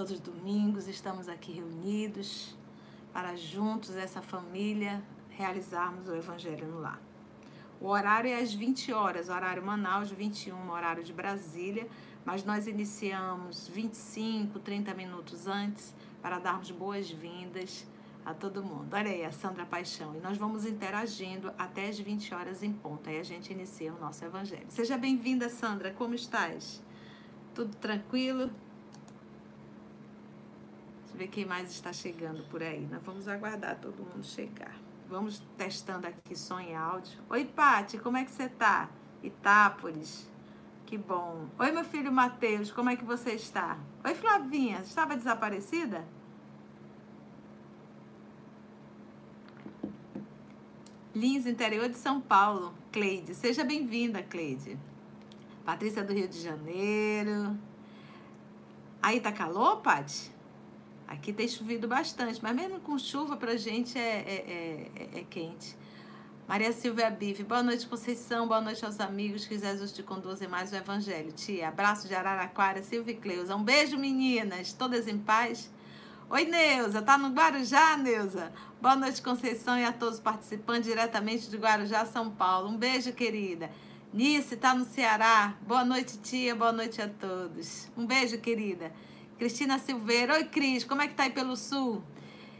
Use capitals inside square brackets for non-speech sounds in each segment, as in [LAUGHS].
Todos os domingos estamos aqui reunidos para juntos, essa família, realizarmos o Evangelho no Lar. O horário é às 20 horas, horário Manaus, 21, horário de Brasília, mas nós iniciamos 25, 30 minutos antes para darmos boas-vindas a todo mundo. Olha aí, a Sandra Paixão. E nós vamos interagindo até as 20 horas em ponto. Aí a gente inicia o nosso evangelho. Seja bem-vinda, Sandra. Como estás? Tudo tranquilo? Deixa eu ver quem mais está chegando por aí. Nós vamos aguardar todo mundo chegar. Vamos testando aqui som e áudio. Oi, Pati, como é que você tá? Itápolis. Que bom. Oi, meu filho Matheus, como é que você está? Oi, Flavinha, estava desaparecida? Lins, interior de São Paulo. Cleide, seja bem-vinda, Cleide. Patrícia do Rio de Janeiro. Aí tá calor, Paty? Aqui tem chovido bastante, mas mesmo com chuva pra gente é, é, é, é quente. Maria Silvia Bife, boa noite, Conceição, boa noite aos amigos, que Jesus te conduza mais o Evangelho. Tia, abraço de Araraquara, Silvia e Cleusa. Um beijo, meninas, todas em paz. Oi, Neuza, tá no Guarujá, Neuza? Boa noite, Conceição, e a todos participantes diretamente de Guarujá, São Paulo. Um beijo, querida. Nice, tá no Ceará. Boa noite, tia, boa noite a todos. Um beijo, querida. Cristina Silveira, oi, Cris, como é que tá aí pelo Sul?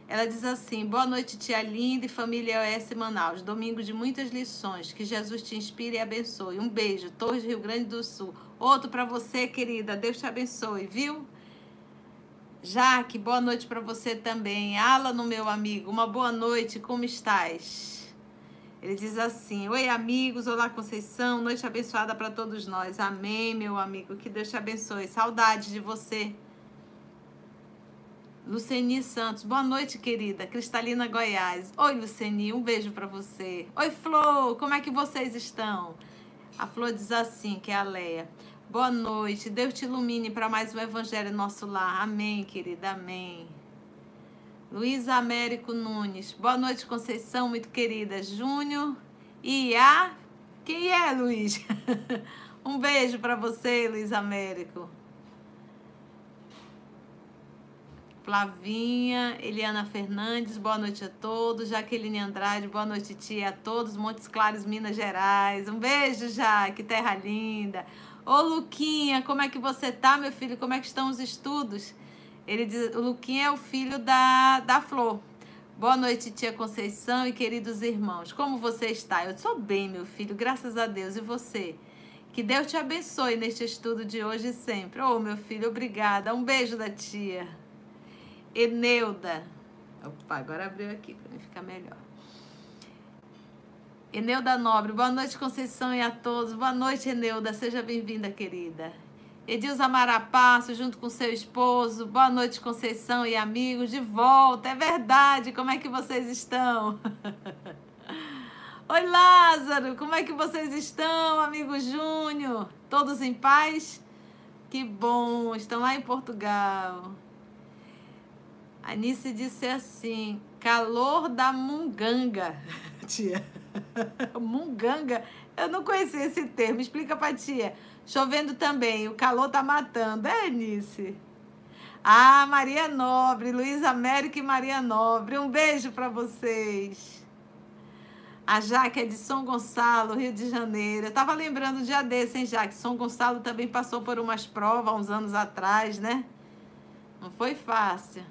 Ela diz assim: Boa noite, tia linda e família OS Manaus. Domingo de muitas lições. Que Jesus te inspire e abençoe. Um beijo, Torres Rio Grande do Sul. Outro para você, querida. Deus te abençoe, viu? Jaque, boa noite para você também. Alan, meu amigo, uma boa noite, como estás? Ele diz assim: Oi, amigos, olá, Conceição, noite abençoada para todos nós. Amém, meu amigo, que Deus te abençoe. Saudade de você. Luceni Santos, boa noite, querida. Cristalina Goiás. Oi, Luceni, um beijo para você. Oi, Flor, como é que vocês estão? A Flor diz assim, que é a Leia. Boa noite. Deus te ilumine para mais um Evangelho nosso lar. Amém, querida. Amém. Luiz Américo Nunes. Boa noite, Conceição, muito querida. Júnior e a. Quem é, Luiz? [LAUGHS] um beijo para você, Luiz Américo. Flavinha, Eliana Fernandes, boa noite a todos. Jaqueline Andrade, boa noite, tia, a todos. Montes Claros, Minas Gerais. Um beijo, já, que terra linda. Ô Luquinha, como é que você tá, meu filho? Como é que estão os estudos? Ele diz, o Luquinha é o filho da, da Flor. Boa noite, tia Conceição e queridos irmãos. Como você está? Eu sou bem, meu filho, graças a Deus. E você? Que Deus te abençoe neste estudo de hoje e sempre. Ô, oh, meu filho, obrigada. Um beijo da tia. Eneuda. Opa, agora abriu aqui para mim ficar melhor. Eneuda Nobre, boa noite, Conceição e a todos. Boa noite, Eneuda, seja bem-vinda, querida. Edilza Marapasso, junto com seu esposo. Boa noite, Conceição e amigos, de volta. É verdade, como é que vocês estão? [LAUGHS] Oi, Lázaro, como é que vocês estão, amigo Júnior? Todos em paz? Que bom, estão lá em Portugal. A Anice disse assim: calor da munganga, [LAUGHS] tia. Munganga. Eu não conhecia esse termo. Explica pra tia. Chovendo também. O calor tá matando. É, Nice? Ah, Maria Nobre, Luiz América e Maria Nobre. Um beijo para vocês. A Jaque é de São Gonçalo, Rio de Janeiro. Eu tava lembrando um dia desse, hein, Jaque? São Gonçalo também passou por umas provas uns anos atrás, né? Não foi fácil.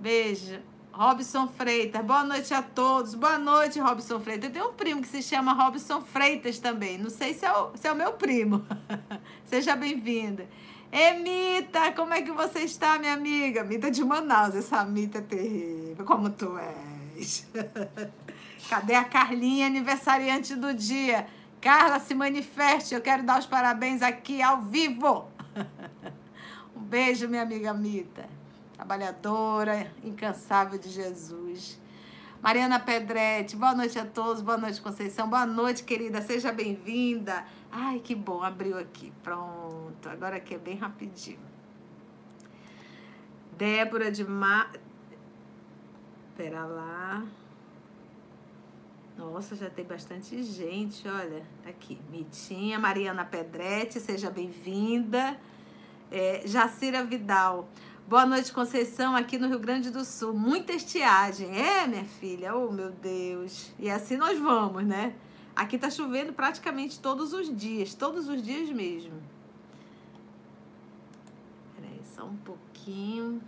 Beijo. Robson Freitas, boa noite a todos. Boa noite, Robson Freitas. Eu tenho um primo que se chama Robson Freitas também. Não sei se é o, se é o meu primo. [LAUGHS] Seja bem-vinda. Emita, como é que você está, minha amiga? Mita de Manaus, essa Mita é terrível. Como tu és? [LAUGHS] Cadê a Carlinha, aniversariante do dia? Carla, se manifeste. Eu quero dar os parabéns aqui ao vivo. [LAUGHS] Um beijo, minha amiga Mita trabalhadora, incansável de Jesus. Mariana Pedretti, boa noite a todos, boa noite, Conceição, boa noite, querida, seja bem-vinda. Ai, que bom, abriu aqui, pronto, agora aqui é bem rapidinho. Débora de Ma... Pera lá. Nossa, já tem bastante gente, olha. Tá aqui, Mitinha, Mariana Pedretti, seja bem-vinda. É, Jacira Vidal. Boa noite, Conceição, aqui no Rio Grande do Sul. Muita estiagem. É, minha filha? Oh, meu Deus. E assim nós vamos, né? Aqui tá chovendo praticamente todos os dias, todos os dias mesmo. Peraí, só um pouquinho.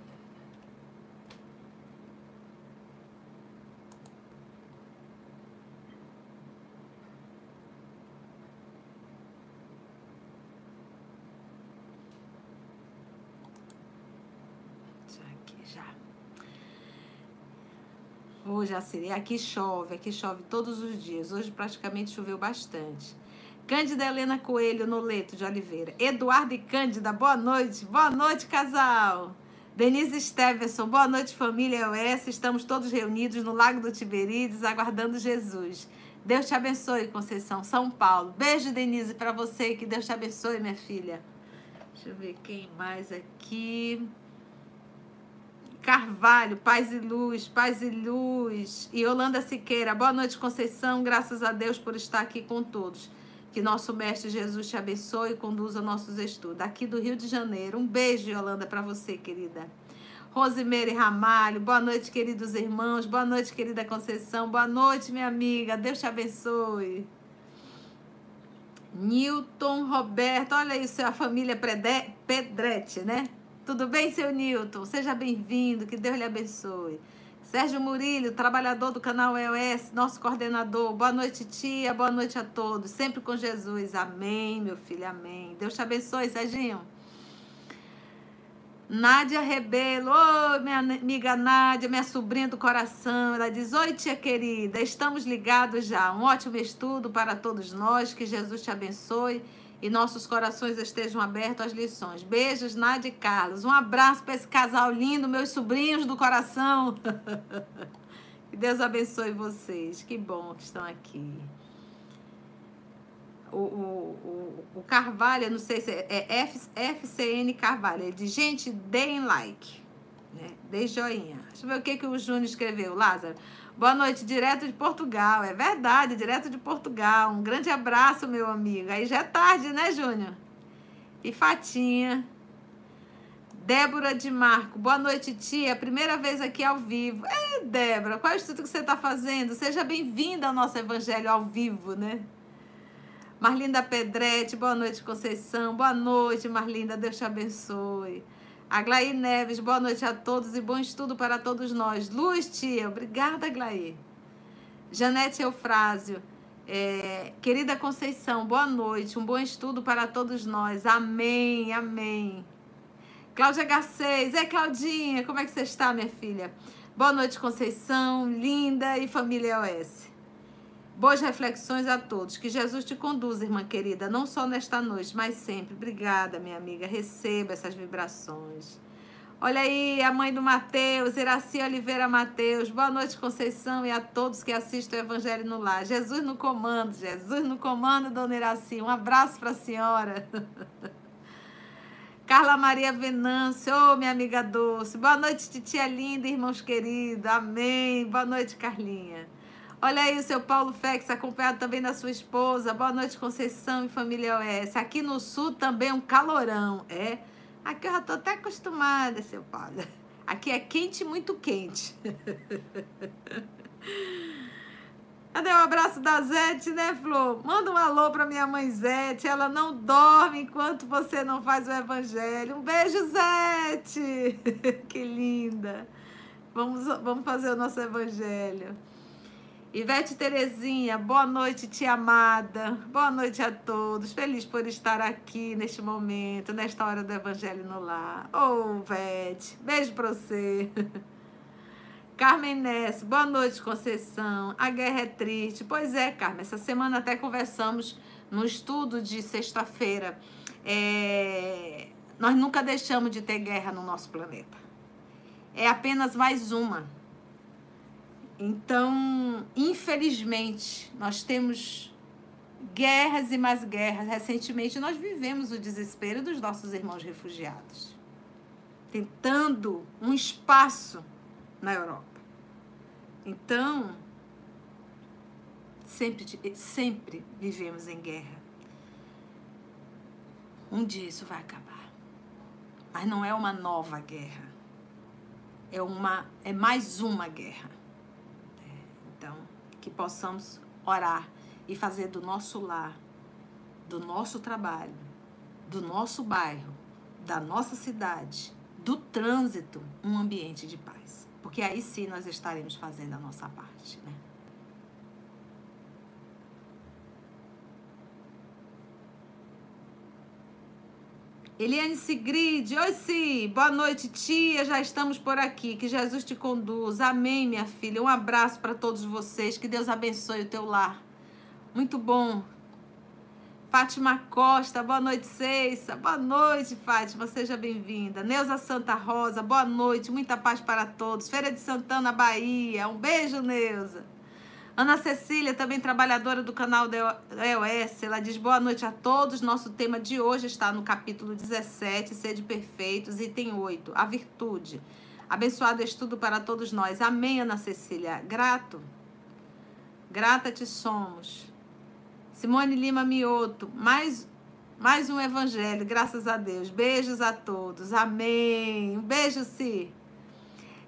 Hoje, Assiri, aqui chove, aqui chove todos os dias. Hoje praticamente choveu bastante. Cândida Helena Coelho, Noleto de Oliveira. Eduardo e Cândida, boa noite. Boa noite, casal. Denise Stevenson, boa noite, família EOS. Estamos todos reunidos no Lago do Tiberíades, aguardando Jesus. Deus te abençoe, Conceição, São Paulo. Beijo, Denise, para você. Que Deus te abençoe, minha filha. Deixa eu ver quem mais aqui. Carvalho, paz e luz, paz e luz. E Yolanda Siqueira, boa noite, Conceição. Graças a Deus por estar aqui com todos. Que nosso Mestre Jesus te abençoe e conduza nossos estudos. Aqui do Rio de Janeiro. Um beijo, Yolanda, para você, querida. Rosemary Ramalho, boa noite, queridos irmãos. Boa noite, querida Conceição. Boa noite, minha amiga. Deus te abençoe. Newton Roberto, olha isso, é a família Pedretti, né? Tudo bem, seu Newton? Seja bem-vindo, que Deus lhe abençoe. Sérgio Murilho, trabalhador do canal EOS, nosso coordenador. Boa noite, tia. Boa noite a todos. Sempre com Jesus. Amém, meu filho. Amém. Deus te abençoe, Serginho. Nádia Rebelo, oi, minha amiga Nádia, minha sobrinha do coração. Ela diz: Oi, tia querida, estamos ligados já. Um ótimo estudo para todos nós. Que Jesus te abençoe e nossos corações estejam abertos às lições. Beijos, Nádia e Carlos. Um abraço para esse casal lindo, meus sobrinhos do coração. [LAUGHS] que Deus abençoe vocês. Que bom que estão aqui. O, o, o, o Carvalho, não sei se é, é F, FCN Carvalho, ele diz, gente, deem like, né? Dê joinha. Deixa eu ver o que, que o Júnior escreveu, Lázaro. Boa noite, direto de Portugal. É verdade, direto de Portugal. Um grande abraço, meu amigo. Aí já é tarde, né, Júnior? E Fatinha. Débora de Marco. Boa noite, tia. Primeira vez aqui ao vivo. Ei, Débora, qual é o estudo que você está fazendo? Seja bem-vinda ao nosso evangelho ao vivo, né? Marlinda Pedretti, boa noite, Conceição. Boa noite, Marlinda. Deus te abençoe. Aglaí Neves, boa noite a todos e bom estudo para todos nós. Luz, tia, obrigada, Aglaí. Janete Eufrásio, é, querida Conceição, boa noite, um bom estudo para todos nós. Amém, amém. Cláudia H6, é Claudinha, como é que você está, minha filha? Boa noite, Conceição, linda e família OS. Boas reflexões a todos. Que Jesus te conduza, irmã querida, não só nesta noite, mas sempre. Obrigada, minha amiga. Receba essas vibrações. Olha aí, a mãe do Mateus, Iraci Oliveira Mateus. Boa noite, Conceição, e a todos que assistem o Evangelho no Lar. Jesus no comando, Jesus no comando, dona Iraci. Um abraço para a senhora. [LAUGHS] Carla Maria Venâncio, oh, minha amiga doce. Boa noite, titia linda, irmãos queridos. Amém. Boa noite, Carlinha. Olha aí o seu Paulo Fex, acompanhado também da sua esposa. Boa noite, Conceição e família OS. Aqui no sul também um calorão. É. Aqui eu já tô até acostumada, seu Paulo. Aqui é quente, muito quente. [LAUGHS] Cadê o abraço da Zete, né, Flor? Manda um alô pra minha mãe Zete. Ela não dorme enquanto você não faz o evangelho. Um beijo, Zete. [LAUGHS] que linda. Vamos, vamos fazer o nosso evangelho. Ivete Terezinha, boa noite, tia amada. Boa noite a todos. Feliz por estar aqui neste momento, nesta hora do Evangelho no Lar. Ô, oh, Ivete, beijo pra você. [LAUGHS] Carmen Ness, boa noite, Conceição. A guerra é triste. Pois é, Carmen, essa semana até conversamos no estudo de sexta-feira. É... Nós nunca deixamos de ter guerra no nosso planeta. É apenas mais uma então, infelizmente, nós temos guerras e mais guerras. Recentemente, nós vivemos o desespero dos nossos irmãos refugiados, tentando um espaço na Europa. Então, Sempre, sempre vivemos em guerra. Um dia isso vai acabar. Mas não é uma nova guerra. É, uma, é mais uma guerra. Que possamos orar e fazer do nosso lar, do nosso trabalho, do nosso bairro, da nossa cidade, do trânsito, um ambiente de paz. Porque aí sim nós estaremos fazendo a nossa parte, né? Eliane Sigrid, oi sim, boa noite tia, já estamos por aqui, que Jesus te conduza, amém minha filha, um abraço para todos vocês, que Deus abençoe o teu lar, muito bom. Fátima Costa, boa noite Ceissa, boa noite Fátima, seja bem-vinda. Neuza Santa Rosa, boa noite, muita paz para todos. Feira de Santana, Bahia, um beijo Neuza. Ana Cecília, também trabalhadora do canal da EOS, ela diz boa noite a todos. Nosso tema de hoje está no capítulo 17, Sede Perfeitos, item 8, a virtude. Abençoado estudo para todos nós. Amém, Ana Cecília. Grato. Grata te somos. Simone Lima Mioto, mais, mais um evangelho, graças a Deus. Beijos a todos. Amém. Um beijo, Si.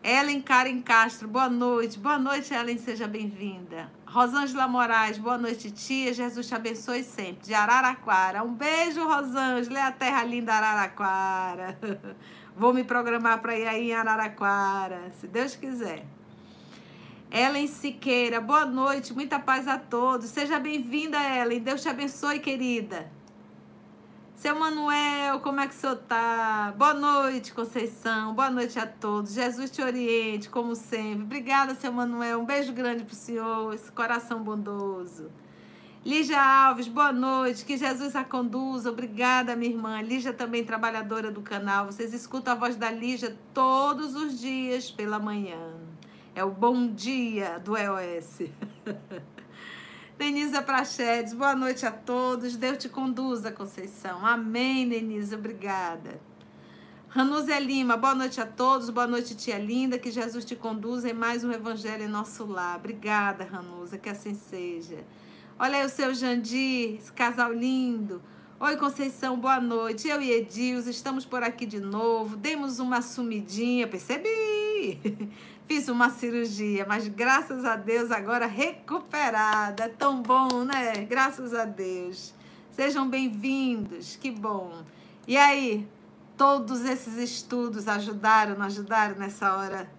Ellen Karen Castro, boa noite. Boa noite, Ellen, seja bem-vinda. Rosângela Moraes, boa noite, tia. Jesus te abençoe sempre. De Araraquara. Um beijo, Rosângela. É a terra linda Araraquara. [LAUGHS] Vou me programar para ir aí em Araraquara, se Deus quiser. Ellen Siqueira, boa noite, muita paz a todos. Seja bem-vinda, Ellen. Deus te abençoe, querida. Seu Manuel, como é que o senhor tá? Boa noite, Conceição. Boa noite a todos. Jesus te oriente, como sempre. Obrigada, seu Manuel. Um beijo grande pro senhor, esse coração bondoso. Lígia Alves, boa noite. Que Jesus a conduza. Obrigada, minha irmã. Lígia também trabalhadora do canal. Vocês escutam a voz da Lígia todos os dias pela manhã. É o bom dia do EOS. [LAUGHS] Denise Prachedes, boa noite a todos. Deus te conduza, Conceição. Amém, Denise, obrigada. Ranúzia Lima, boa noite a todos. Boa noite, tia linda. Que Jesus te conduza em mais um evangelho em nosso lar. Obrigada, Ranúzia, que assim seja. Olha aí o seu Jandir, esse casal lindo. Oi, Conceição, boa noite. Eu e Edils estamos por aqui de novo. Demos uma sumidinha, percebi. [LAUGHS] Fiz uma cirurgia, mas graças a Deus agora recuperada. É tão bom, né? Graças a Deus. Sejam bem-vindos, que bom. E aí, todos esses estudos ajudaram, não ajudaram nessa hora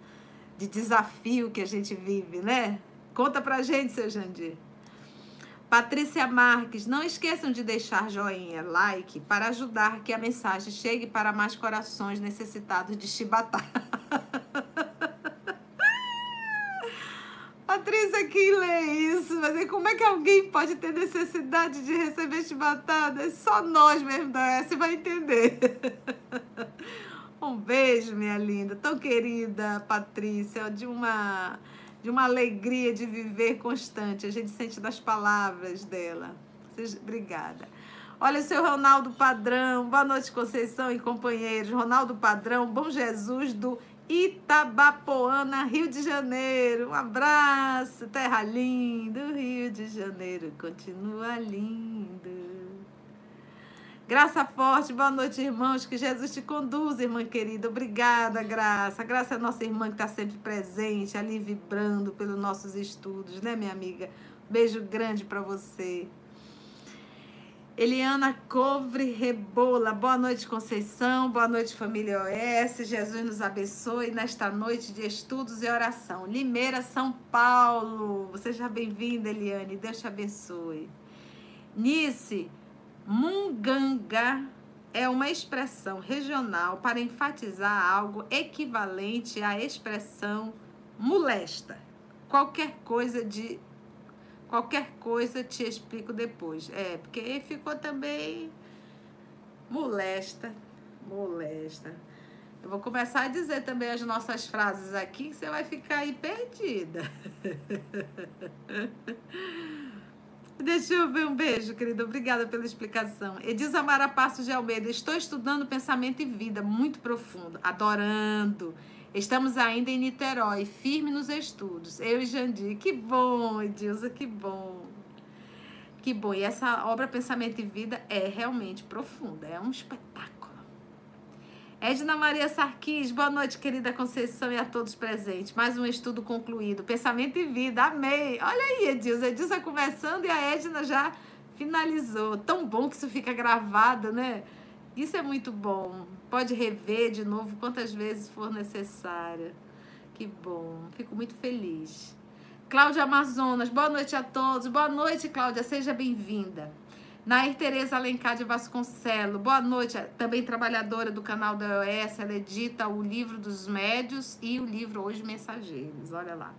de desafio que a gente vive, né? Conta pra gente, seu Jandir. Patrícia Marques, não esqueçam de deixar joinha, like, para ajudar que a mensagem chegue para mais corações necessitados de chibatar. [LAUGHS] Patrícia, quem lê isso? Mas aí, como é que alguém pode ter necessidade de receber chibatada? Só nós mesmo da S vai entender. [LAUGHS] Um beijo, minha linda, tão querida Patrícia, de uma de uma alegria de viver constante. A gente sente das palavras dela. Obrigada. Olha seu Ronaldo Padrão. Boa noite, Conceição e companheiros. Ronaldo Padrão, Bom Jesus do Itabapoana, Rio de Janeiro. Um abraço, terra linda, Rio de Janeiro continua lindo. Graça forte, boa noite, irmãos. Que Jesus te conduza, irmã querida. Obrigada, Graça. Graça é a nossa irmã que está sempre presente, ali vibrando pelos nossos estudos, né, minha amiga? Beijo grande para você. Eliana Covre Rebola, boa noite, Conceição, boa noite, família OS. Jesus nos abençoe nesta noite de estudos e oração. Limeira, São Paulo. Seja bem-vinda, Eliane. Deus te abençoe. Nice, Munganga é uma expressão regional para enfatizar algo equivalente à expressão molesta. Qualquer coisa de Qualquer coisa te explico depois. É, porque ficou também molesta, molesta. Eu vou começar a dizer também as nossas frases aqui, que você vai ficar aí perdida. [LAUGHS] Deixa eu ver um beijo, querida. Obrigada pela explicação. Edilza Mara Passos de Almeida. Estou estudando pensamento e vida muito profundo, adorando. Estamos ainda em Niterói, firme nos estudos. Eu e Jandir. Que bom, Edilza, que bom. Que bom. E essa obra Pensamento e Vida é realmente profunda. É um espetáculo. Edna Maria Sarquis, boa noite, querida Conceição e a todos presentes. Mais um estudo concluído. Pensamento e vida, amei. Olha aí, Edilza. Edilza conversando e a Edna já finalizou. Tão bom que isso fica gravado, né? Isso é muito bom. Pode rever de novo quantas vezes for necessária. Que bom. Fico muito feliz. Cláudia Amazonas, boa noite a todos. Boa noite, Cláudia. Seja bem-vinda. Nair Tereza Alencar de Vasconcelo, boa noite. Também trabalhadora do canal da OS, ela edita o livro dos médios e o livro Hoje Mensageiros. Olha lá.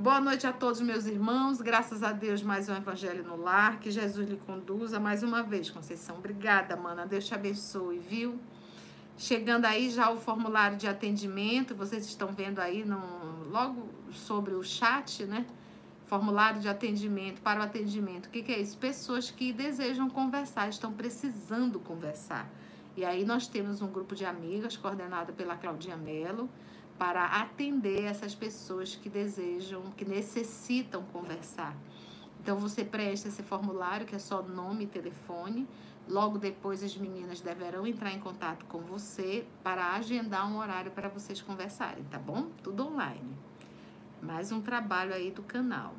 Boa noite a todos meus irmãos. Graças a Deus, mais um evangelho no lar. Que Jesus lhe conduza mais uma vez, Conceição. Obrigada, mana. Deus te abençoe, viu? Chegando aí já o formulário de atendimento. Vocês estão vendo aí no, logo sobre o chat, né? formulário de atendimento para o atendimento. O que, que é isso? Pessoas que desejam conversar, estão precisando conversar. E aí nós temos um grupo de amigas coordenado pela Claudinha Mello para atender essas pessoas que desejam, que necessitam conversar. Então você preenche esse formulário que é só nome e telefone. Logo depois as meninas deverão entrar em contato com você para agendar um horário para vocês conversarem, tá bom? Tudo online. Mais um trabalho aí do canal.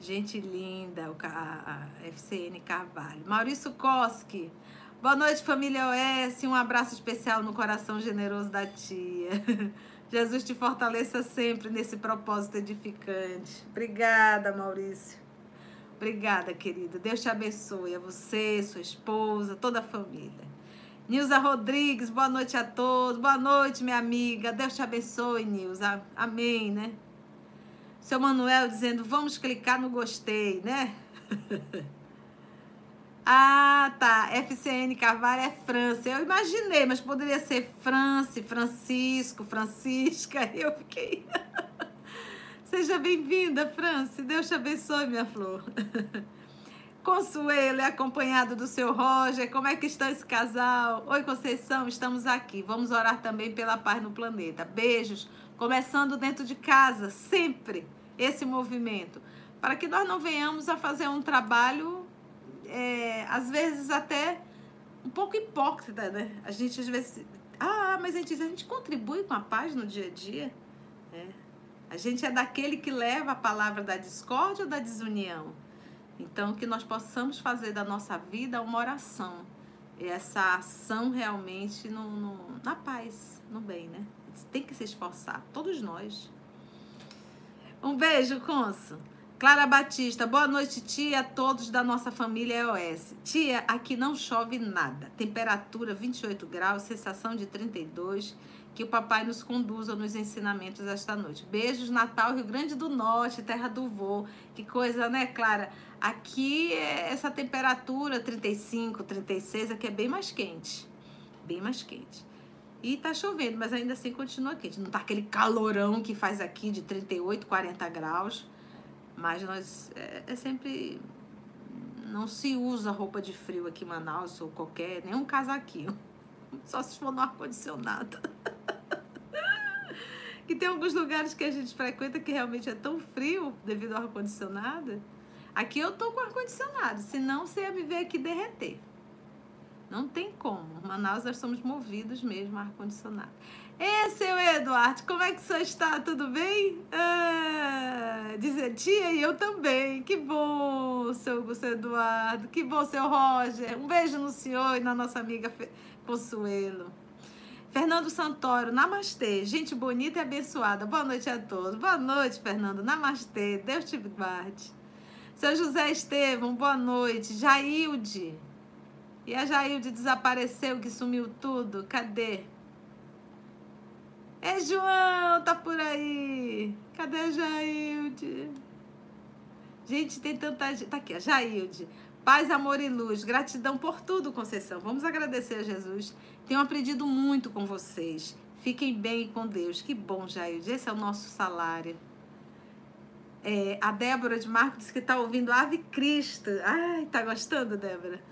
Gente linda, a FCN Carvalho. Maurício Koski. Boa noite, família OS. Um abraço especial no coração generoso da tia. [LAUGHS] Jesus te fortaleça sempre nesse propósito edificante. Obrigada, Maurício. Obrigada, querida. Deus te abençoe. A você, sua esposa, toda a família. Nilza Rodrigues, boa noite a todos. Boa noite, minha amiga. Deus te abençoe, Nilza. Amém, né? Seu Manuel dizendo, vamos clicar no gostei, né? [LAUGHS] ah, tá. FCN Carvalho é França. Eu imaginei, mas poderia ser France, Francisco, Francisca. [LAUGHS] Eu fiquei. [LAUGHS] Seja bem-vinda, France. Deus te abençoe, minha flor. [LAUGHS] Consuelo é acompanhado do seu Roger. Como é que está esse casal? Oi, Conceição, estamos aqui. Vamos orar também pela paz no planeta. Beijos. Começando dentro de casa, sempre esse movimento. Para que nós não venhamos a fazer um trabalho, é, às vezes até um pouco hipócrita, né? A gente às vezes. Ah, mas a gente, a gente contribui com a paz no dia a dia. É. A gente é daquele que leva a palavra da discórdia ou da desunião? Então, que nós possamos fazer da nossa vida uma oração. E essa ação realmente no, no, na paz, no bem, né? Tem que se esforçar, todos nós. Um beijo, Conso. Clara Batista, boa noite, tia, a todos da nossa família EOS. Tia, aqui não chove nada. Temperatura 28 graus, sensação de 32 que o papai nos conduza nos ensinamentos esta noite. Beijos, Natal, Rio Grande do Norte, terra do vô. Que coisa, né, Clara? Aqui, é essa temperatura, 35, 36, aqui é bem mais quente. Bem mais quente. E tá chovendo, mas ainda assim continua quente. Não tá aquele calorão que faz aqui de 38, 40 graus. Mas nós, é, é sempre... Não se usa roupa de frio aqui em Manaus ou qualquer, nem um casaquinho. [LAUGHS] Só se for no ar-condicionado. [LAUGHS] que tem alguns lugares que a gente frequenta que realmente é tão frio devido ao ar-condicionado. Aqui eu tô com ar-condicionado, senão você ia me ver aqui derreter. Não tem como. Manaus nós somos movidos mesmo a ar-condicionado. Ê, seu Eduardo, como é que você está? Tudo bem? Ah, dizer tia e eu também. Que bom, seu, seu Eduardo. Que bom, seu Roger. Um beijo no senhor e na nossa amiga Consuelo. Fernando Santoro, namastê. Gente bonita e abençoada. Boa noite a todos. Boa noite, Fernando. Namastê. Deus te guarde. Seu José Estevam, boa noite. Jailde. E a Jailde desapareceu, que sumiu tudo. Cadê? É João, tá por aí. Cadê a Jailde? Gente, tem tanta gente. Tá aqui, a Jailde. Paz, amor e luz. Gratidão por tudo, Conceição. Vamos agradecer a Jesus. Tenho aprendido muito com vocês. Fiquem bem com Deus. Que bom, Jair. Esse é o nosso salário. É, a Débora de Marco disse que está ouvindo Ave Cristo. Ai, tá gostando, Débora?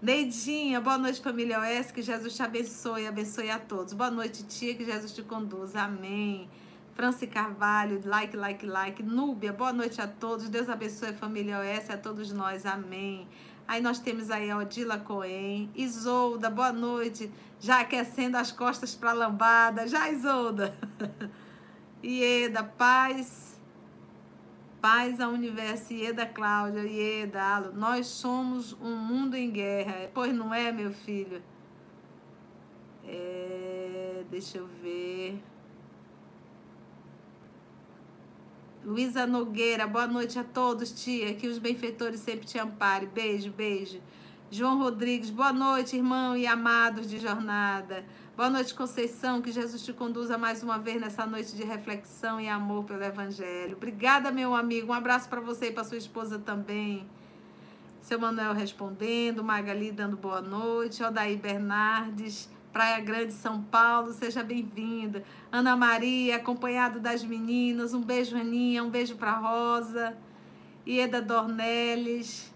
Neidinha, boa noite, família OS. Que Jesus te abençoe, abençoe a todos. Boa noite, tia. Que Jesus te conduza. Amém. Franci Carvalho, like, like, like. Núbia, boa noite a todos. Deus abençoe a família OS, a todos nós. Amém. Aí nós temos aí a Odila Cohen. Isolda, boa noite. Já aquecendo as costas para a lambada. Já, Isolda. [LAUGHS] Ieda, paz Paz ao universo, Ieda Cláudia, Ieda, Alo. Nós somos um mundo em guerra. Pois não é, meu filho? É, deixa eu ver. Luísa Nogueira, boa noite a todos, tia. Que os benfeitores sempre te amparem. Beijo, beijo. João Rodrigues, boa noite, irmão e amados de jornada. Boa noite, Conceição. Que Jesus te conduza mais uma vez nessa noite de reflexão e amor pelo Evangelho. Obrigada, meu amigo. Um abraço para você e para sua esposa também. Seu Manuel respondendo, Magali dando boa noite, Odaí Bernardes, Praia Grande, São Paulo, seja bem-vinda. Ana Maria, acompanhado das meninas, um beijo, Aninha, um beijo para Rosa. Ieda Dornelles,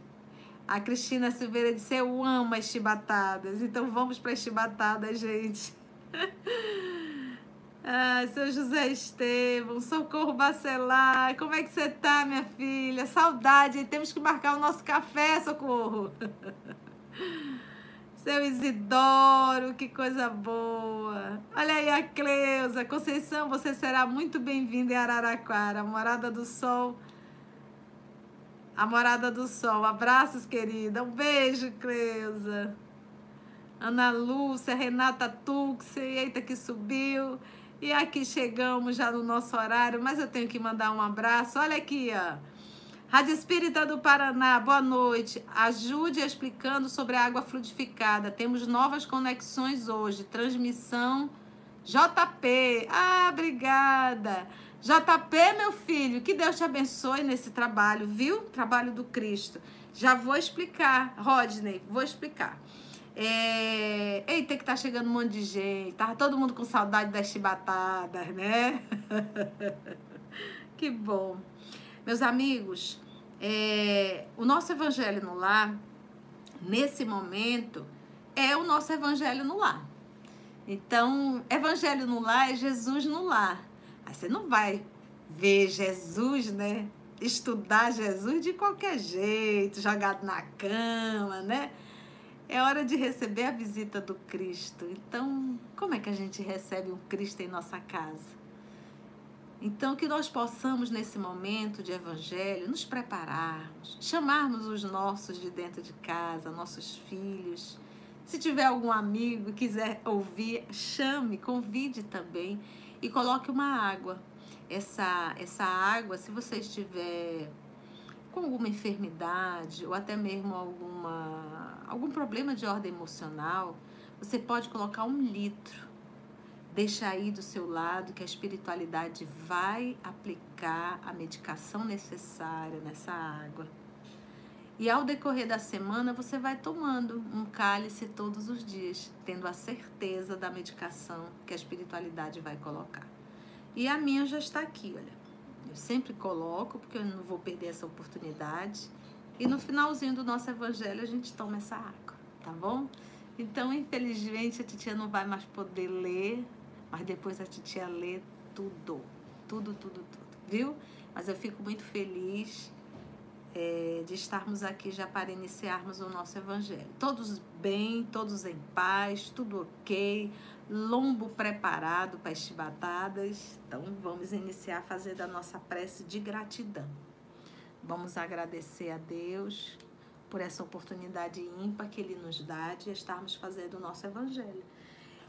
a Cristina Silveira disse: Eu amo as chibatadas. Então vamos para as chibatadas, gente. [LAUGHS] ah, seu José Estevam, Socorro Bacelar, como é que você tá, minha filha? Saudade, temos que marcar o nosso café, Socorro. [LAUGHS] Seu Isidoro, que coisa boa. Olha aí a Cleusa. Conceição, você será muito bem-vinda em Araraquara, Morada do Sol a Morada do Sol. Abraços, querida. Um beijo, Cleusa. Ana Lúcia, Renata Tuxi, eita que subiu. E aqui chegamos já no nosso horário, mas eu tenho que mandar um abraço. Olha aqui, ó. Rádio Espírita do Paraná, boa noite. Ajude explicando sobre a água fluidificada. Temos novas conexões hoje. Transmissão JP. Ah, obrigada. JP, meu filho, que Deus te abençoe nesse trabalho, viu? Trabalho do Cristo. Já vou explicar, Rodney, vou explicar. É... Eita, que tá chegando um monte de gente. Tava todo mundo com saudade das chibatadas, né? [LAUGHS] que bom. Meus amigos, é... o nosso evangelho no lar, nesse momento, é o nosso evangelho no lar. Então, evangelho no lar é Jesus no lar. Aí você não vai ver Jesus, né? Estudar Jesus de qualquer jeito, jogado na cama, né? É hora de receber a visita do Cristo. Então, como é que a gente recebe um Cristo em nossa casa? Então, que nós possamos, nesse momento de evangelho, nos prepararmos, chamarmos os nossos de dentro de casa, nossos filhos. Se tiver algum amigo que quiser ouvir, chame, convide também e coloque uma água. Essa, essa água, se você estiver com alguma enfermidade ou até mesmo alguma, algum problema de ordem emocional, você pode colocar um litro. Deixa aí do seu lado que a espiritualidade vai aplicar a medicação necessária nessa água. E ao decorrer da semana, você vai tomando um cálice todos os dias, tendo a certeza da medicação que a espiritualidade vai colocar. E a minha já está aqui, olha. Eu sempre coloco, porque eu não vou perder essa oportunidade. E no finalzinho do nosso evangelho, a gente toma essa água, tá bom? Então, infelizmente, a titia não vai mais poder ler, mas depois a titia lê tudo, tudo, tudo, tudo, viu? Mas eu fico muito feliz é, de estarmos aqui já para iniciarmos o nosso evangelho. Todos bem, todos em paz, tudo ok, lombo preparado para as chibatadas. Então vamos iniciar a nossa prece de gratidão. Vamos agradecer a Deus por essa oportunidade ímpar que Ele nos dá de estarmos fazendo o nosso evangelho.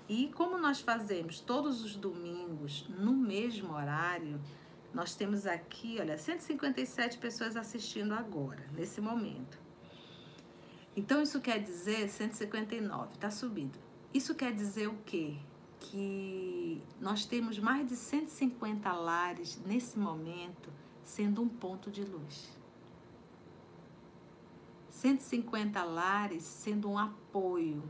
E como nós fazemos todos os domingos no mesmo horário, nós temos aqui, olha, 157 pessoas assistindo agora, nesse momento. Então, isso quer dizer 159, está subindo. Isso quer dizer o quê? Que nós temos mais de 150 lares nesse momento sendo um ponto de luz. 150 lares sendo um apoio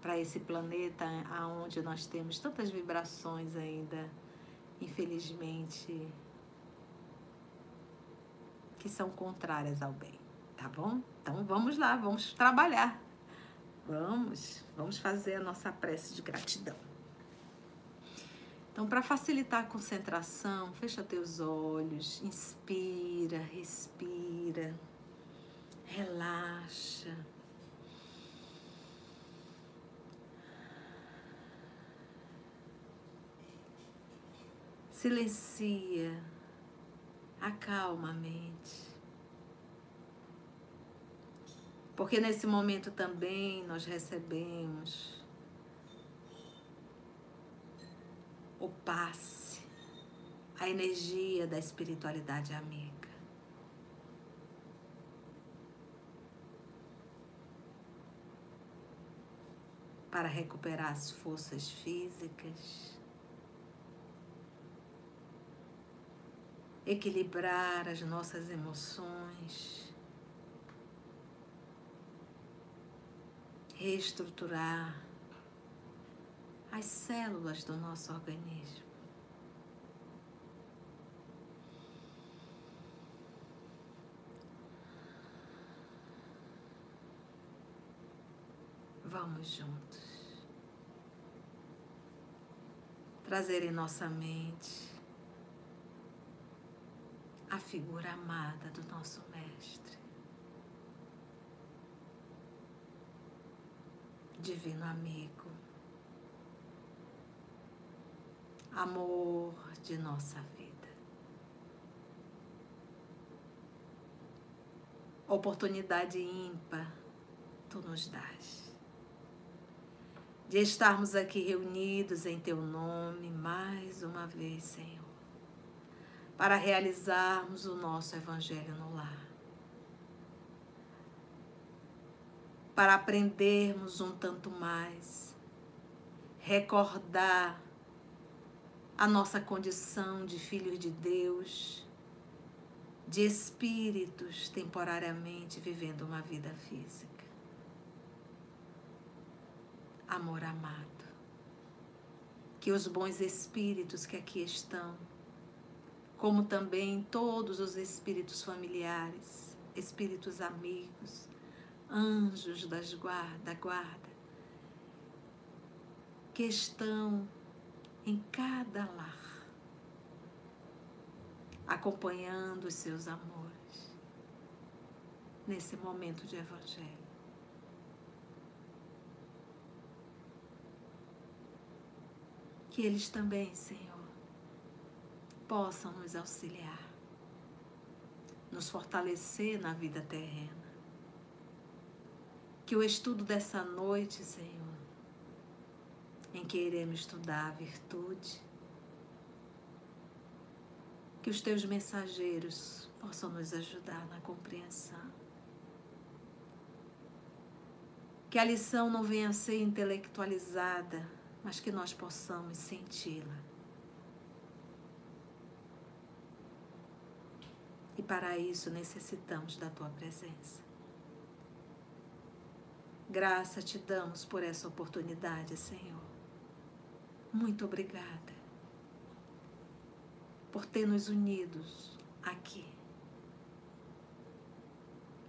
para esse planeta aonde nós temos tantas vibrações ainda infelizmente, que são contrárias ao bem, tá bom? Então vamos lá, vamos trabalhar Vamos, vamos fazer a nossa prece de gratidão. Então, para facilitar a concentração, fecha teus olhos, inspira, respira, relaxa. Silencia, acalma a mente. Porque nesse momento também nós recebemos o passe, a energia da espiritualidade amiga. Para recuperar as forças físicas, equilibrar as nossas emoções reestruturar as células do nosso organismo. Vamos juntos trazer em nossa mente a figura amada do nosso Mestre. divino amigo, amor de nossa vida. Oportunidade ímpar tu nos dás de estarmos aqui reunidos em teu nome mais uma vez, Senhor, para realizarmos o nosso evangelho no lar. para aprendermos um tanto mais, recordar a nossa condição de filhos de Deus, de espíritos temporariamente vivendo uma vida física. Amor amado, que os bons espíritos que aqui estão, como também todos os espíritos familiares, espíritos amigos, anjos das guarda, da guarda, que estão em cada lar, acompanhando os seus amores nesse momento de evangelho. Que eles também, Senhor, possam nos auxiliar, nos fortalecer na vida terrena que o estudo dessa noite, Senhor, em que iremos estudar a virtude, que os teus mensageiros possam nos ajudar na compreensão. Que a lição não venha a ser intelectualizada, mas que nós possamos senti-la. E para isso necessitamos da tua presença. Graça te damos por essa oportunidade, Senhor. Muito obrigada por ter nos unidos aqui.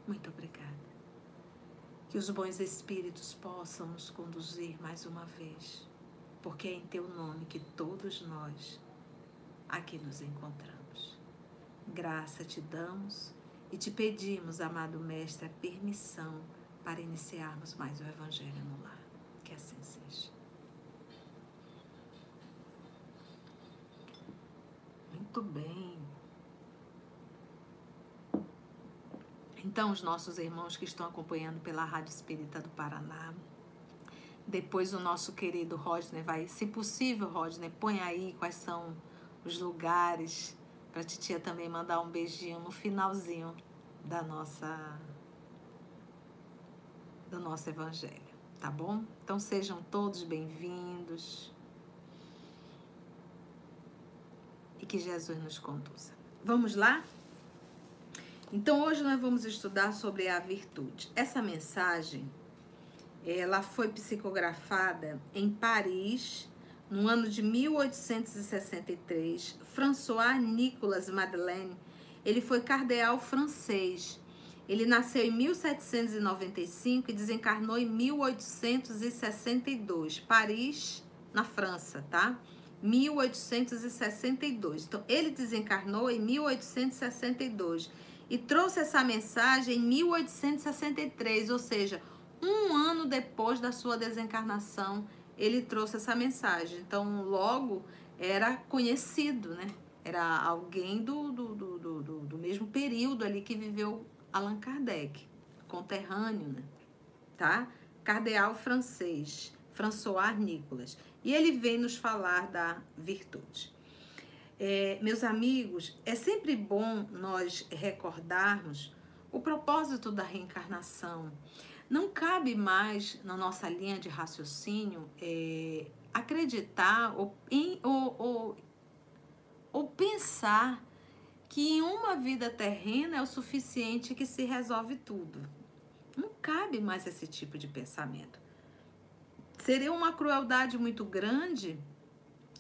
Muito obrigada. Que os bons espíritos possam nos conduzir mais uma vez, porque é em teu nome que todos nós aqui nos encontramos. Graça te damos e te pedimos, amado Mestre, a permissão para iniciarmos mais o Evangelho no lar. Que assim seja. Muito bem. Então, os nossos irmãos que estão acompanhando pela Rádio Espírita do Paraná, depois o nosso querido Rodney vai, se possível, Rodney, põe aí quais são os lugares para a titia também mandar um beijinho no finalzinho da nossa do nosso Evangelho, tá bom? Então sejam todos bem-vindos e que Jesus nos conduza. Vamos lá? Então hoje nós vamos estudar sobre a virtude. Essa mensagem ela foi psicografada em Paris no ano de 1863. François Nicolas Madeleine, ele foi cardeal francês Ele nasceu em 1795 e desencarnou em 1862, Paris, na França, tá? 1862. Então, ele desencarnou em 1862 e trouxe essa mensagem em 1863, ou seja, um ano depois da sua desencarnação, ele trouxe essa mensagem. Então, logo era conhecido, né? Era alguém do, do, do, do, do mesmo período ali que viveu Allan Kardec, conterrâneo, né? tá? Cardeal francês, François Nicolas. E ele vem nos falar da virtude. É, meus amigos, é sempre bom nós recordarmos o propósito da reencarnação. Não cabe mais na nossa linha de raciocínio é, acreditar ou, em, ou, ou, ou pensar que em uma vida terrena é o suficiente que se resolve tudo. Não cabe mais esse tipo de pensamento. Seria uma crueldade muito grande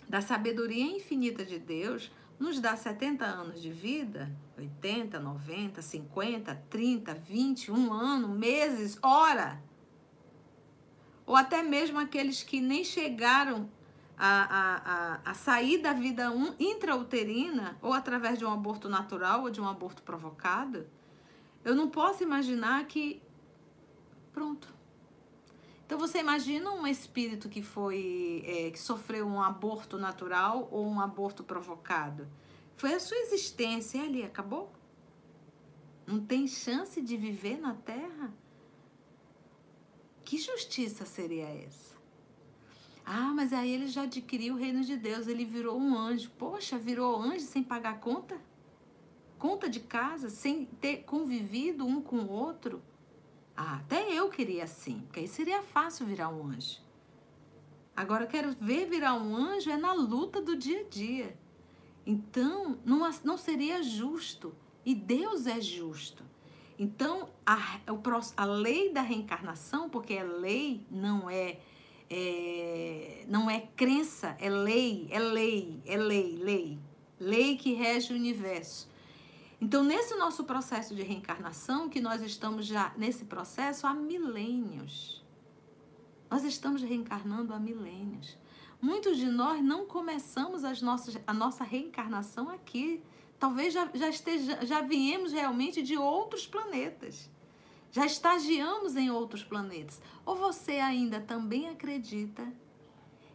da sabedoria infinita de Deus nos dá 70 anos de vida, 80, 90, 50, 30, 20, um ano, meses, hora. Ou até mesmo aqueles que nem chegaram a, a, a, a sair da vida intrauterina, ou através de um aborto natural ou de um aborto provocado. Eu não posso imaginar que. Pronto então você imagina um espírito que foi é, que sofreu um aborto natural ou um aborto provocado. Foi a sua existência ali, acabou? Não tem chance de viver na Terra? Que justiça seria essa? Ah, mas aí ele já adquiriu o reino de Deus, ele virou um anjo. Poxa, virou anjo sem pagar conta? Conta de casa, sem ter convivido um com o outro? Ah, até eu queria assim, porque aí seria fácil virar um anjo. Agora, eu quero ver virar um anjo é na luta do dia a dia. Então, não, não seria justo. E Deus é justo. Então, a, a lei da reencarnação, porque é lei, não é, é, não é crença, é lei, é lei, é lei, lei. Lei que rege o universo. Então, nesse nosso processo de reencarnação, que nós estamos já nesse processo há milênios. Nós estamos reencarnando há milênios. Muitos de nós não começamos as nossas, a nossa reencarnação aqui. Talvez já, já, esteja, já viemos realmente de outros planetas. Já estagiamos em outros planetas. Ou você ainda também acredita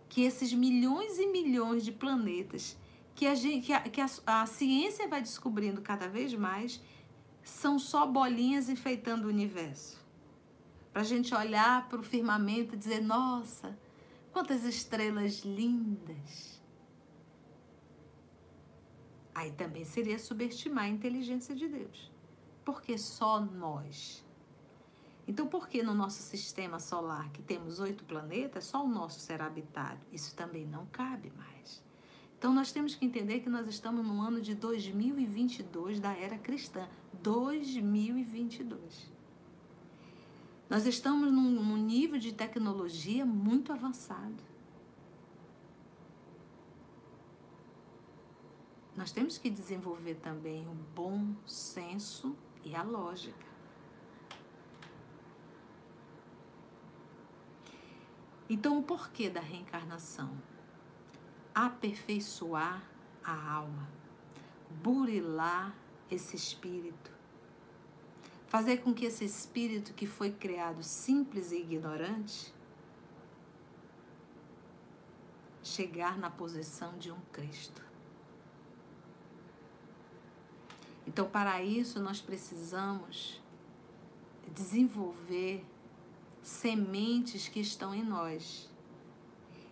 que esses milhões e milhões de planetas que a, gente, que a, que a, a ciência vai descobrindo cada vez mais são só bolinhas enfeitando o universo. Para a gente olhar para o firmamento e dizer: nossa, quantas estrelas lindas. Aí também seria subestimar a inteligência de Deus. Porque só nós. Então, por que no nosso sistema solar, que temos oito planetas, só o nosso será habitado? Isso também não cabe mais. Então nós temos que entender que nós estamos no ano de 2022 da era cristã. 2022. Nós estamos num, num nível de tecnologia muito avançado. Nós temos que desenvolver também o bom senso e a lógica. Então, o porquê da reencarnação? aperfeiçoar a alma, burilar esse espírito, fazer com que esse espírito que foi criado simples e ignorante chegar na posição de um Cristo. Então, para isso, nós precisamos desenvolver sementes que estão em nós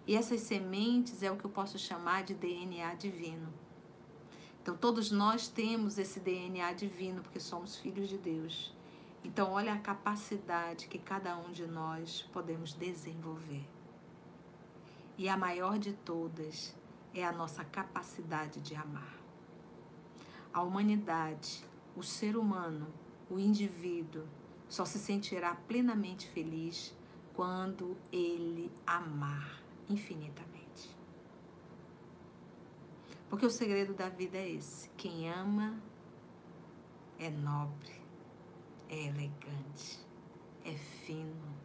e essas sementes é o que eu posso chamar de DNA divino. Então, todos nós temos esse DNA divino porque somos filhos de Deus. Então, olha a capacidade que cada um de nós podemos desenvolver. E a maior de todas é a nossa capacidade de amar. A humanidade, o ser humano, o indivíduo, só se sentirá plenamente feliz quando ele amar infinitamente. Porque o segredo da vida é esse: quem ama é nobre, é elegante, é fino,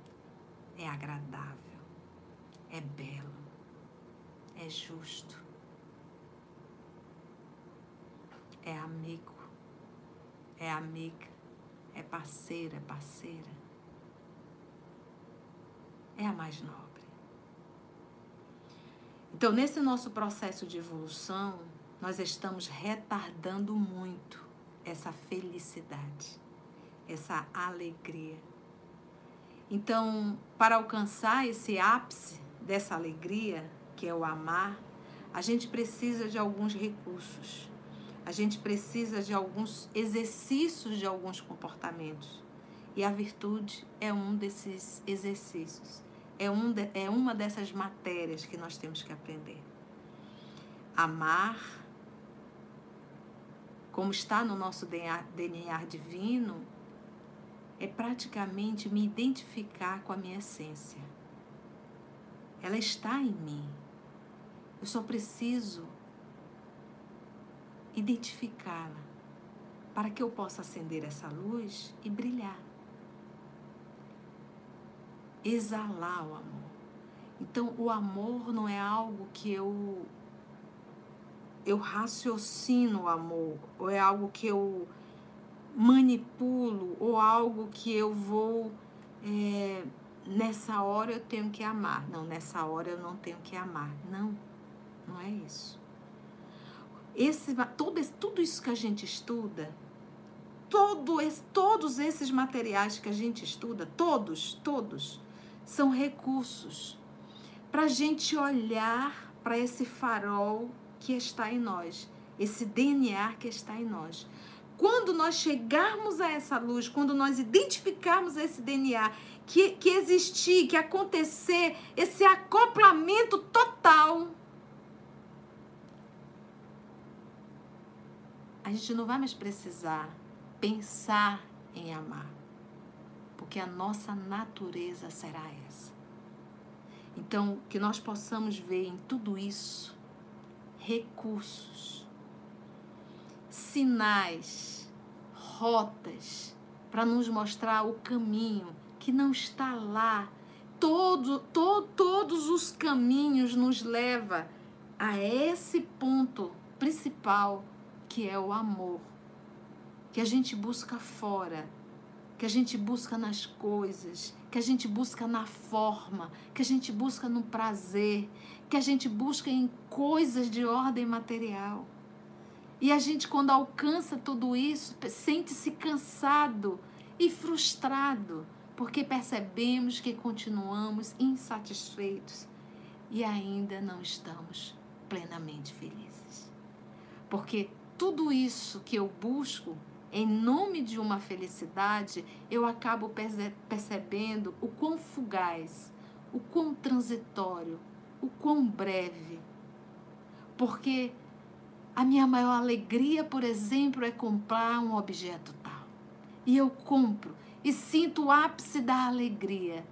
é agradável, é belo, é justo, é amigo, é amiga, é parceira, é parceira, é a mais nobre. Então, nesse nosso processo de evolução, nós estamos retardando muito essa felicidade, essa alegria. Então, para alcançar esse ápice dessa alegria, que é o amar, a gente precisa de alguns recursos. A gente precisa de alguns exercícios de alguns comportamentos. E a virtude é um desses exercícios. É, um de, é uma dessas matérias que nós temos que aprender. Amar como está no nosso DNA, DNA divino, é praticamente me identificar com a minha essência. Ela está em mim. Eu só preciso identificá-la para que eu possa acender essa luz e brilhar. Exalar o amor. Então, o amor não é algo que eu eu raciocino o amor, ou é algo que eu manipulo, ou algo que eu vou. É, nessa hora eu tenho que amar. Não, nessa hora eu não tenho que amar. Não, não é isso. Esse, todo tudo isso que a gente estuda, todo todos esses materiais que a gente estuda, todos, todos, são recursos para a gente olhar para esse farol que está em nós, esse DNA que está em nós. Quando nós chegarmos a essa luz, quando nós identificarmos esse DNA, que, que existir, que acontecer, esse acoplamento total, a gente não vai mais precisar pensar em amar, porque a nossa natureza será essa. Então, que nós possamos ver em tudo isso recursos, sinais, rotas para nos mostrar o caminho que não está lá. Todo, to, todos os caminhos nos leva a esse ponto principal que é o amor, que a gente busca fora, que a gente busca nas coisas, que a gente busca na forma, que a gente busca no prazer, que a gente busca em coisas de ordem material. E a gente, quando alcança tudo isso, sente-se cansado e frustrado, porque percebemos que continuamos insatisfeitos e ainda não estamos plenamente felizes. Porque tudo isso que eu busco em nome de uma felicidade, eu acabo percebendo o quão fugaz, o quão transitório, o quão breve. Porque a minha maior alegria, por exemplo, é comprar um objeto tal. E eu compro e sinto o ápice da alegria.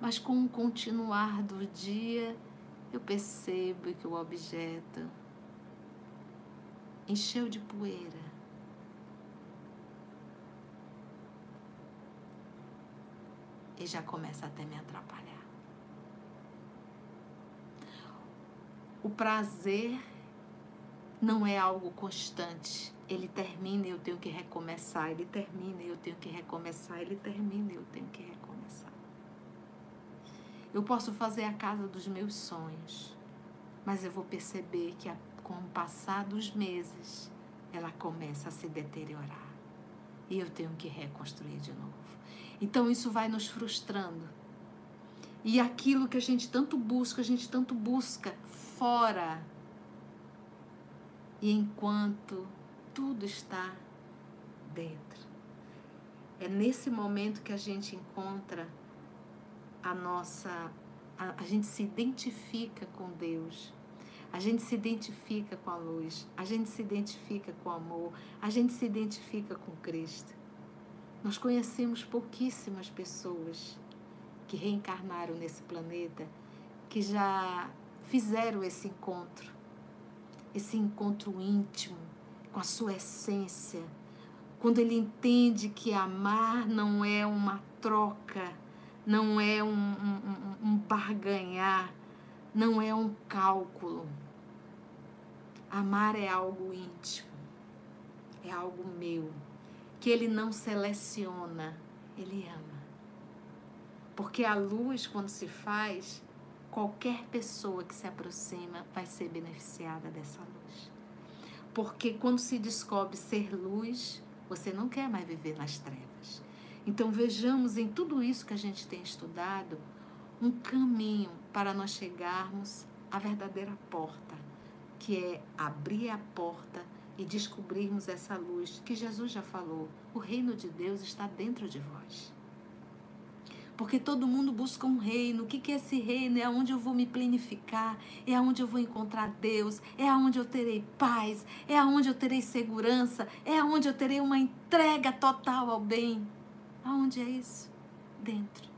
Mas com o continuar do dia, eu percebo que o objeto encheu de poeira e já começa até me atrapalhar. O prazer não é algo constante. Ele termina e eu tenho que recomeçar. Ele termina e eu tenho que recomeçar. Ele termina e eu tenho que recomeçar. Eu posso fazer a casa dos meus sonhos, mas eu vou perceber que com o passar dos meses ela começa a se deteriorar e eu tenho que reconstruir de novo. Então isso vai nos frustrando. E aquilo que a gente tanto busca, a gente tanto busca fora. E enquanto tudo está dentro. É nesse momento que a gente encontra a nossa. A, a gente se identifica com Deus. A gente se identifica com a luz, a gente se identifica com o amor, a gente se identifica com Cristo. Nós conhecemos pouquíssimas pessoas que reencarnaram nesse planeta, que já fizeram esse encontro, esse encontro íntimo com a sua essência, quando ele entende que amar não é uma troca, não é um, um, um, barganhar, não é um cálculo. Amar é algo íntimo, é algo meu, que ele não seleciona, ele ama. Porque a luz, quando se faz, qualquer pessoa que se aproxima vai ser beneficiada dessa luz. Porque quando se descobre ser luz, você não quer mais viver nas trevas. Então vejamos em tudo isso que a gente tem estudado um caminho para nós chegarmos à verdadeira porta, que é abrir a porta e descobrirmos essa luz que Jesus já falou. O reino de Deus está dentro de vós. Porque todo mundo busca um reino. O que é esse reino? É aonde eu vou me planificar, é aonde eu vou encontrar Deus, é aonde eu terei paz, é aonde eu terei segurança, é aonde eu terei uma entrega total ao bem. Aonde é isso? Dentro.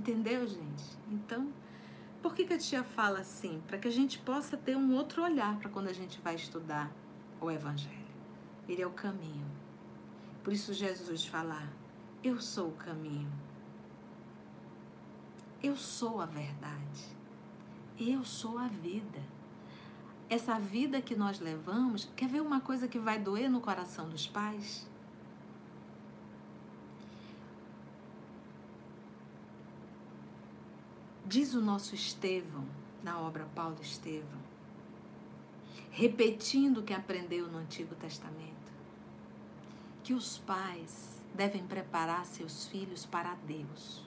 Entendeu, gente? Então, por que, que a tia fala assim? Para que a gente possa ter um outro olhar para quando a gente vai estudar o Evangelho. Ele é o caminho. Por isso Jesus fala: Eu sou o caminho. Eu sou a verdade. Eu sou a vida. Essa vida que nós levamos, quer ver uma coisa que vai doer no coração dos pais? Diz o nosso Estevão, na obra Paulo Estevão, repetindo o que aprendeu no Antigo Testamento que os pais devem preparar seus filhos para Deus.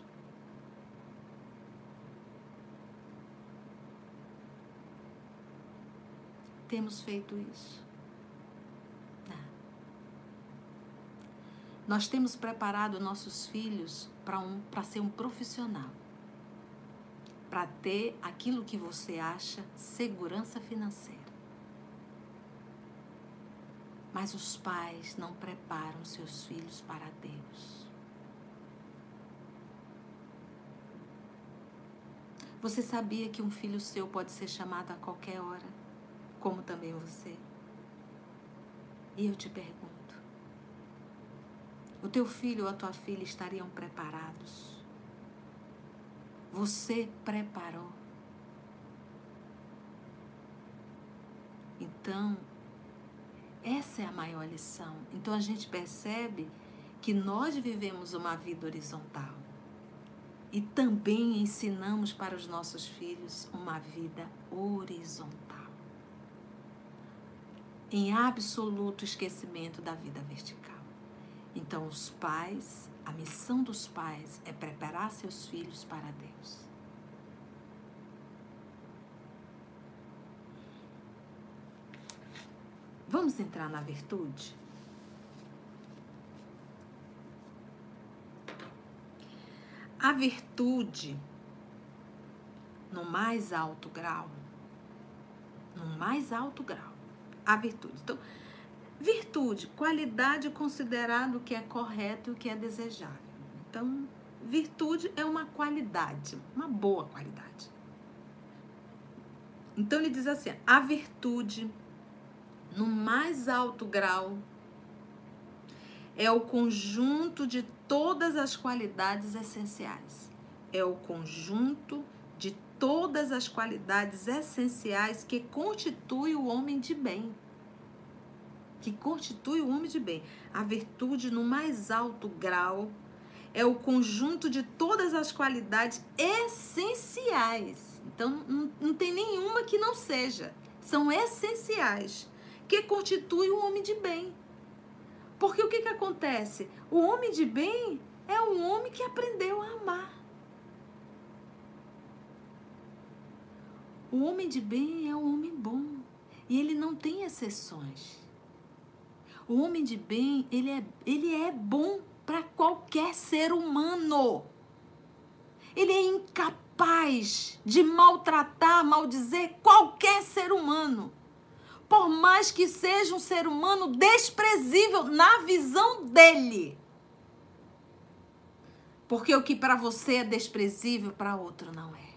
Temos feito isso? Não. Nós temos preparado nossos filhos para um, ser um profissional, para ter aquilo que você acha segurança financeira. Mas os pais não preparam seus filhos para Deus. Você sabia que um filho seu pode ser chamado a qualquer hora, como também você? E eu te pergunto: o teu filho ou a tua filha estariam preparados? Você preparou? Então, essa é a maior lição. Então a gente percebe que nós vivemos uma vida horizontal e também ensinamos para os nossos filhos uma vida horizontal. Em absoluto esquecimento da vida vertical. Então, os pais, a missão dos pais é preparar seus filhos para Deus. Vamos entrar na virtude? A virtude, no mais alto grau, no mais alto grau, a virtude. Então, virtude, qualidade considerado o que é correto e o que é desejável. Então, virtude é uma qualidade, uma boa qualidade. Então ele diz assim: a virtude no mais alto grau, é o conjunto de todas as qualidades essenciais. É o conjunto de todas as qualidades essenciais que constitui o homem de bem. Que constitui o homem de bem. A virtude, no mais alto grau, é o conjunto de todas as qualidades essenciais. Então, não, não tem nenhuma que não seja. São essenciais que constitui o homem de bem. Porque o que, que acontece? O homem de bem é um homem que aprendeu a amar. O homem de bem é um homem bom e ele não tem exceções. O homem de bem, ele é, ele é bom para qualquer ser humano. Ele é incapaz de maltratar, maldizer qualquer ser humano por mais que seja um ser humano desprezível na visão dele. Porque o que para você é desprezível, para outro não é.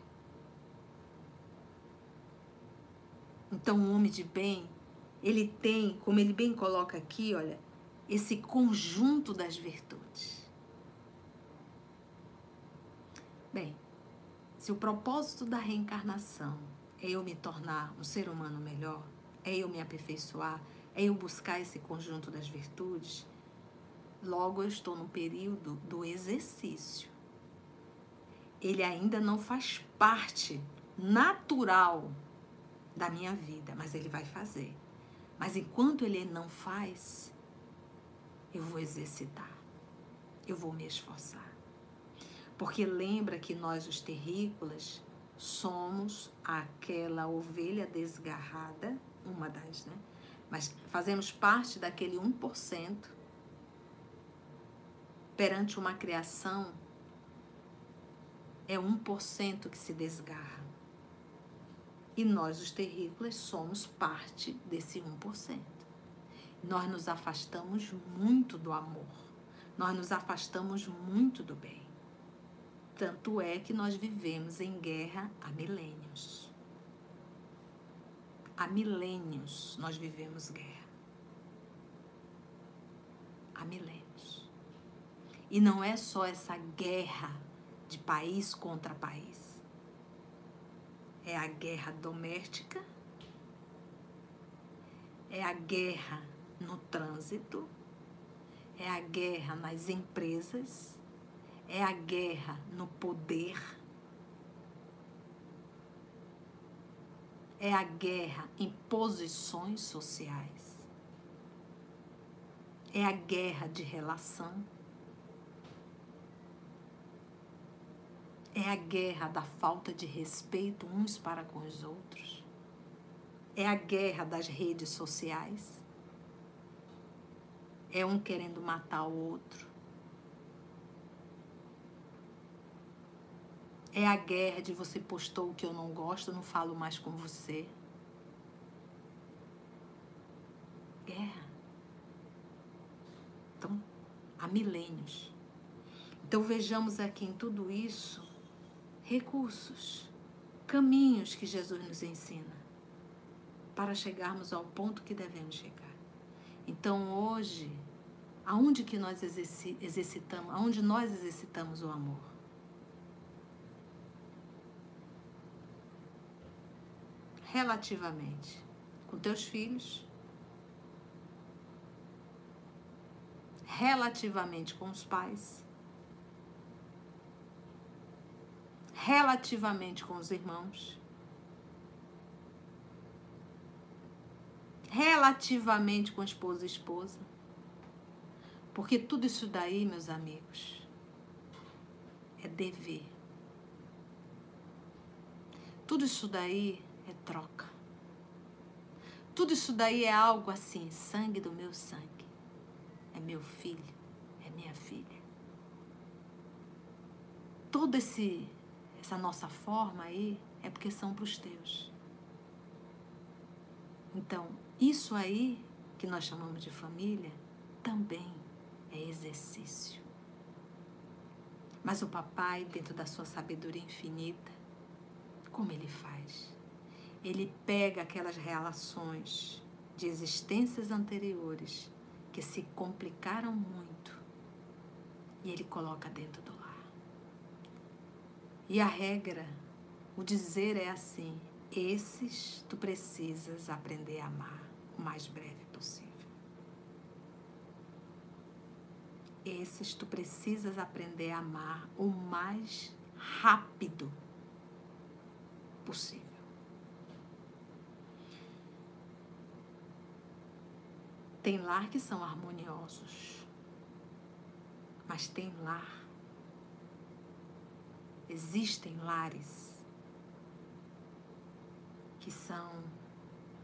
Então, o homem de bem, ele tem, como ele bem coloca aqui, olha, esse conjunto das virtudes. Bem, se o propósito da reencarnação é eu me tornar um ser humano melhor, é eu me aperfeiçoar, é eu buscar esse conjunto das virtudes, logo eu estou no período do exercício. Ele ainda não faz parte natural da minha vida, mas ele vai fazer. Mas enquanto ele não faz, eu vou exercitar, eu vou me esforçar. Porque lembra que nós, os terrícolas, somos aquela ovelha desgarrada, uma das, né? Mas fazemos parte daquele 1% perante uma criação, é 1% que se desgarra. E nós, os terrícolas, somos parte desse 1%. Nós nos afastamos muito do amor. Nós nos afastamos muito do bem. Tanto é que nós vivemos em guerra há milênios. Há milênios nós vivemos guerra. Há milênios. E não é só essa guerra de país contra país é a guerra doméstica, é a guerra no trânsito, é a guerra nas empresas, é a guerra no poder, é a guerra em posições sociais, é a guerra de relação. É a guerra da falta de respeito uns para com os outros. É a guerra das redes sociais. É um querendo matar o outro. É a guerra de você postou o que eu não gosto, não falo mais com você. Guerra. Então, há milênios. Então vejamos aqui em tudo isso recursos, caminhos que Jesus nos ensina para chegarmos ao ponto que devemos chegar. Então hoje, aonde que nós exercitamos, aonde nós exercitamos o amor? Relativamente com teus filhos, relativamente com os pais, relativamente com os irmãos, relativamente com esposa e esposa. Porque tudo isso daí, meus amigos, é dever. Tudo isso daí é troca. Tudo isso daí é algo assim, sangue do meu sangue. É meu filho, é minha filha. Todo esse essa nossa forma aí é porque são para os teus. Então, isso aí que nós chamamos de família também é exercício. Mas o papai, dentro da sua sabedoria infinita, como ele faz? Ele pega aquelas relações de existências anteriores que se complicaram muito e ele coloca dentro do e a regra, o dizer é assim: esses tu precisas aprender a amar o mais breve possível. Esses tu precisas aprender a amar o mais rápido possível. Tem lar que são harmoniosos, mas tem lar Existem lares que são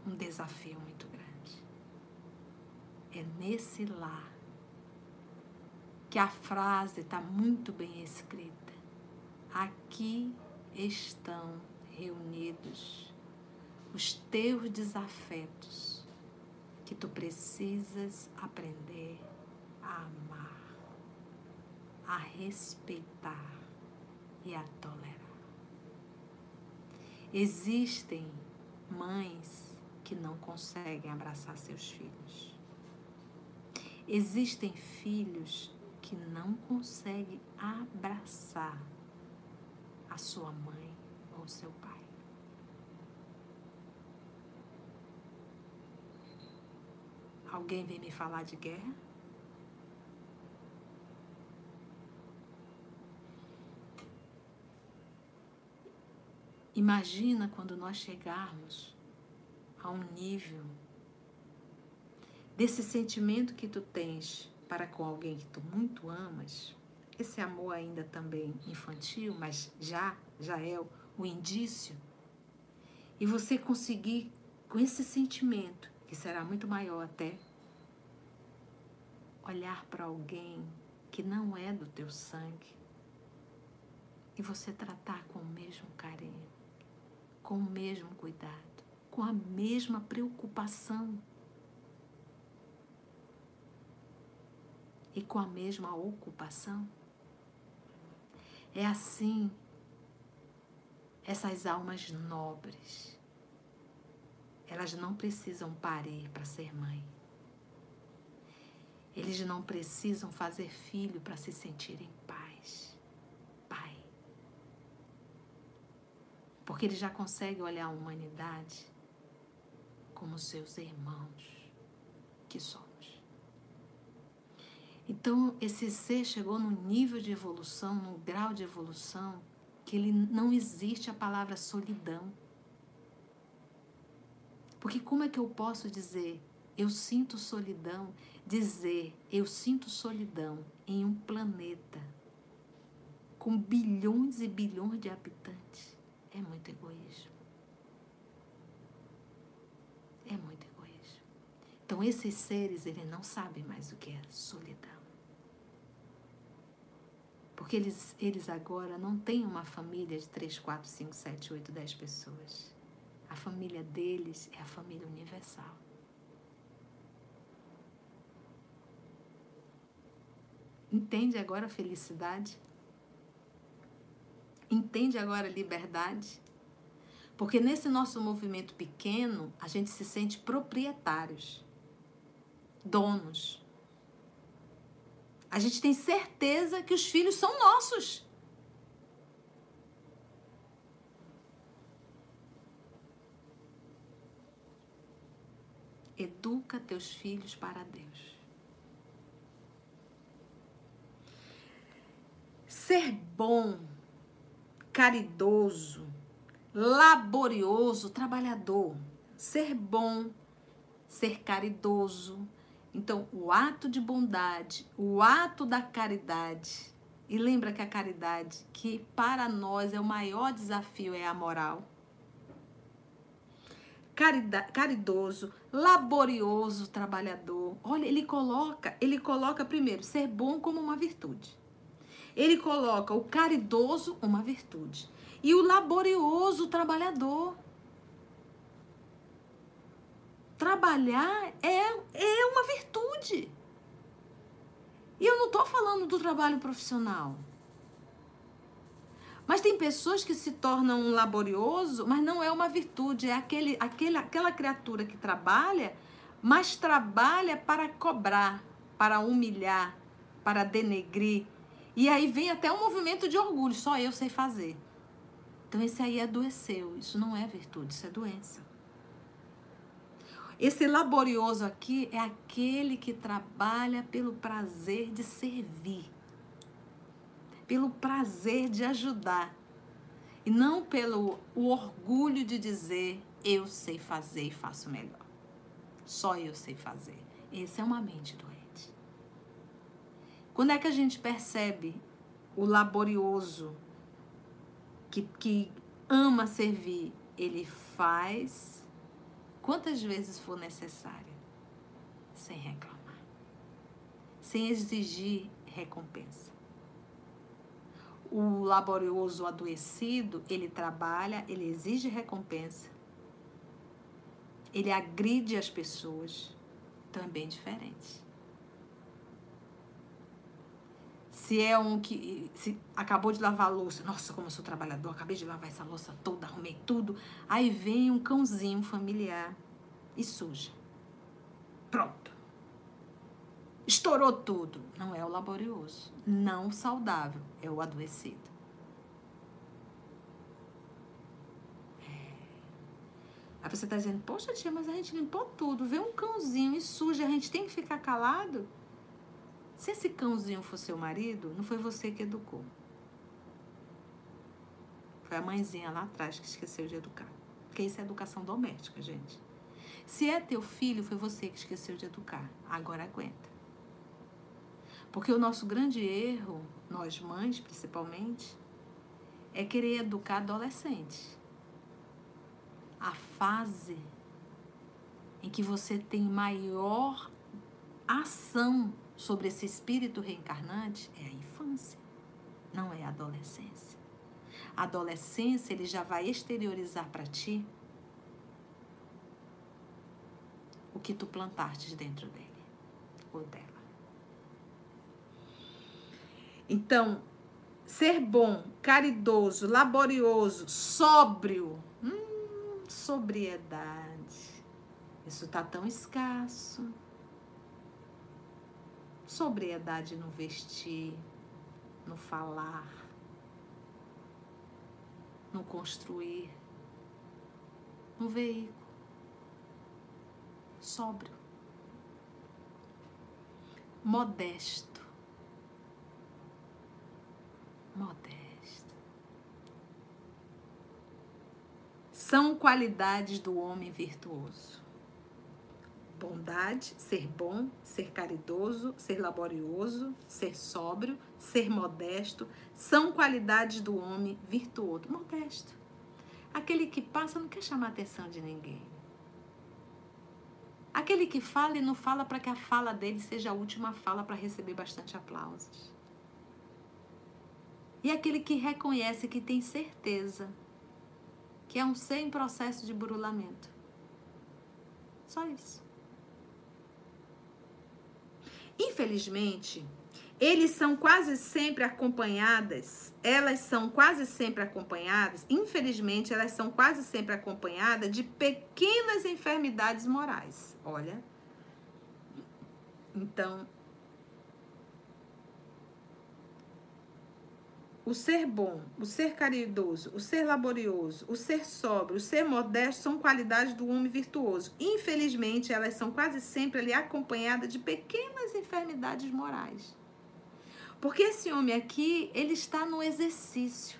um desafio muito grande. É nesse lar que a frase está muito bem escrita. Aqui estão reunidos os teus desafetos que tu precisas aprender a amar, a respeitar e a tolerar. Existem mães que não conseguem abraçar seus filhos. Existem filhos que não conseguem abraçar a sua mãe ou seu pai. Alguém vem me falar de guerra? Imagina quando nós chegarmos a um nível desse sentimento que tu tens para com alguém que tu muito amas, esse amor ainda também infantil, mas já já é o, indício, e você conseguir com esse sentimento, que será muito maior até, olhar para alguém que não é do teu sangue e você tratar com o mesmo carinho, com o mesmo cuidado, com a mesma preocupação e com a mesma ocupação. É assim essas almas nobres. Elas não precisam parir para ser mãe. Eles não precisam fazer filho para se sentirem paz. Pai. Porque eles já conseguem olhar a humanidade como seus irmãos que somos. Então, esse ser chegou num nível de evolução, num grau de evolução, que ele não existe a palavra solidão. Porque como é que eu posso dizer eu sinto solidão, dizer eu sinto solidão em um planeta com bilhões e bilhões de habitantes é muito egoísmo. É muito egoísmo. Então esses seres, eles não sabem mais o que é solidão. Porque eles, eles agora não têm uma família de 3, 4, 5, 7, 8, 10 pessoas. A família deles é a família universal. Entende agora a felicidade? Entende agora a liberdade? Porque nesse nosso movimento pequeno, a gente se sente proprietários, donos. A gente tem certeza que os filhos são nossos. Educa teus filhos para Deus. Ser bom, caridoso, laborioso, trabalhador. Ser bom, ser caridoso. Então, o ato de bondade, o ato da caridade. E lembra que a caridade, que para nós é o maior desafio, é a moral. Carida, caridoso, laborioso, trabalhador. Olha, ele coloca, ele coloca primeiro ser bom como uma virtude ele coloca o caridoso, uma virtude, e o laborioso, o trabalhador. Trabalhar é, é uma virtude. E eu não estou falando do trabalho profissional. Mas tem pessoas que se tornam laborioso, mas não é uma virtude, é aquele, aquele, aquela criatura que trabalha, mas trabalha para cobrar, para humilhar, para denegrir, e aí vem até um movimento de orgulho, só eu sei fazer. Então esse aí adoeceu, isso não é virtude, isso é doença. Esse laborioso aqui é aquele que trabalha pelo prazer de servir, pelo prazer de ajudar, e não pelo o orgulho de dizer eu sei fazer e faço melhor. Só eu sei fazer. Essa é uma mente doente. Quando é que a gente percebe o laborioso que, que ama servir? Ele faz quantas vezes for necessário, sem reclamar, sem exigir recompensa. O laborioso adoecido, ele trabalha, ele exige recompensa, ele agride as pessoas, bem diferente. Se é um que se acabou de lavar a louça, nossa, como eu sou trabalhador, acabei de lavar essa louça toda, arrumei tudo. Aí vem um cãozinho familiar e suja. Pronto. Estourou tudo. Não é o laborioso, não saudável, é o adoecido. É. Aí você está dizendo, poxa tia, mas a gente limpou tudo, vê um cãozinho e suja, a gente tem que ficar calado? Se esse cãozinho for seu marido, não foi você que educou. Foi a mãezinha lá atrás que esqueceu de educar. Porque isso é educação doméstica, gente. Se é teu filho, foi você que esqueceu de educar. Agora aguenta. Porque o nosso grande erro, nós mães principalmente, é querer educar adolescente. A fase em que você tem maior ação sobre esse espírito reencarnante é a infância, não é a adolescência. A adolescência ele já vai exteriorizar para ti o que tu plantaste dentro dele ou dela. Então, ser bom, caridoso, laborioso, sóbrio, hum, sobriedade. Isso tá tão escasso. Sobriedade no vestir, no falar, no construir, no veículo. Sóbrio. Modesto. Modesto. São qualidades do homem virtuoso bondade, ser bom, ser caridoso, ser laborioso, ser sóbrio, ser modesto, são qualidades do homem virtuoso. Modesto. Aquele que passa não quer chamar a atenção de ninguém. Aquele que fala e não fala para que a fala dele seja a última fala para receber bastante aplausos. E aquele que reconhece que tem certeza que é um ser em processo de burulamento. Só isso. Infelizmente, eles são quase sempre acompanhadas, elas são quase sempre acompanhadas, infelizmente, elas são quase sempre acompanhadas de pequenas enfermidades morais. Olha. Então, O ser bom, o ser caridoso, o ser laborioso, o ser sóbrio, o ser modesto são qualidades do homem virtuoso. Infelizmente, elas são quase sempre ali acompanhadas de pequenas enfermidades morais. Porque esse homem aqui, ele está no exercício.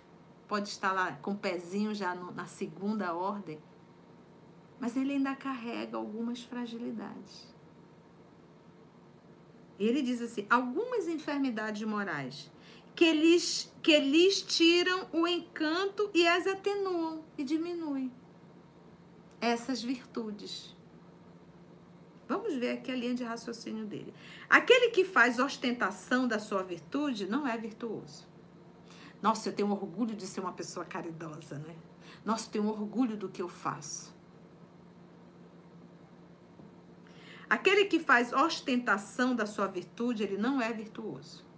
Pode estar lá com o pezinho já no, na segunda ordem, mas ele ainda carrega algumas fragilidades. Ele diz assim: algumas enfermidades morais que lhes, que lhes tiram o encanto e as atenuam e diminuem essas virtudes. Vamos ver aqui a linha de raciocínio dele. Aquele que faz ostentação da sua virtude não é virtuoso. Nossa, eu tenho orgulho de ser uma pessoa caridosa, né? Nossa, eu tenho orgulho do que eu faço. Aquele que faz ostentação da sua virtude, ele não é virtuoso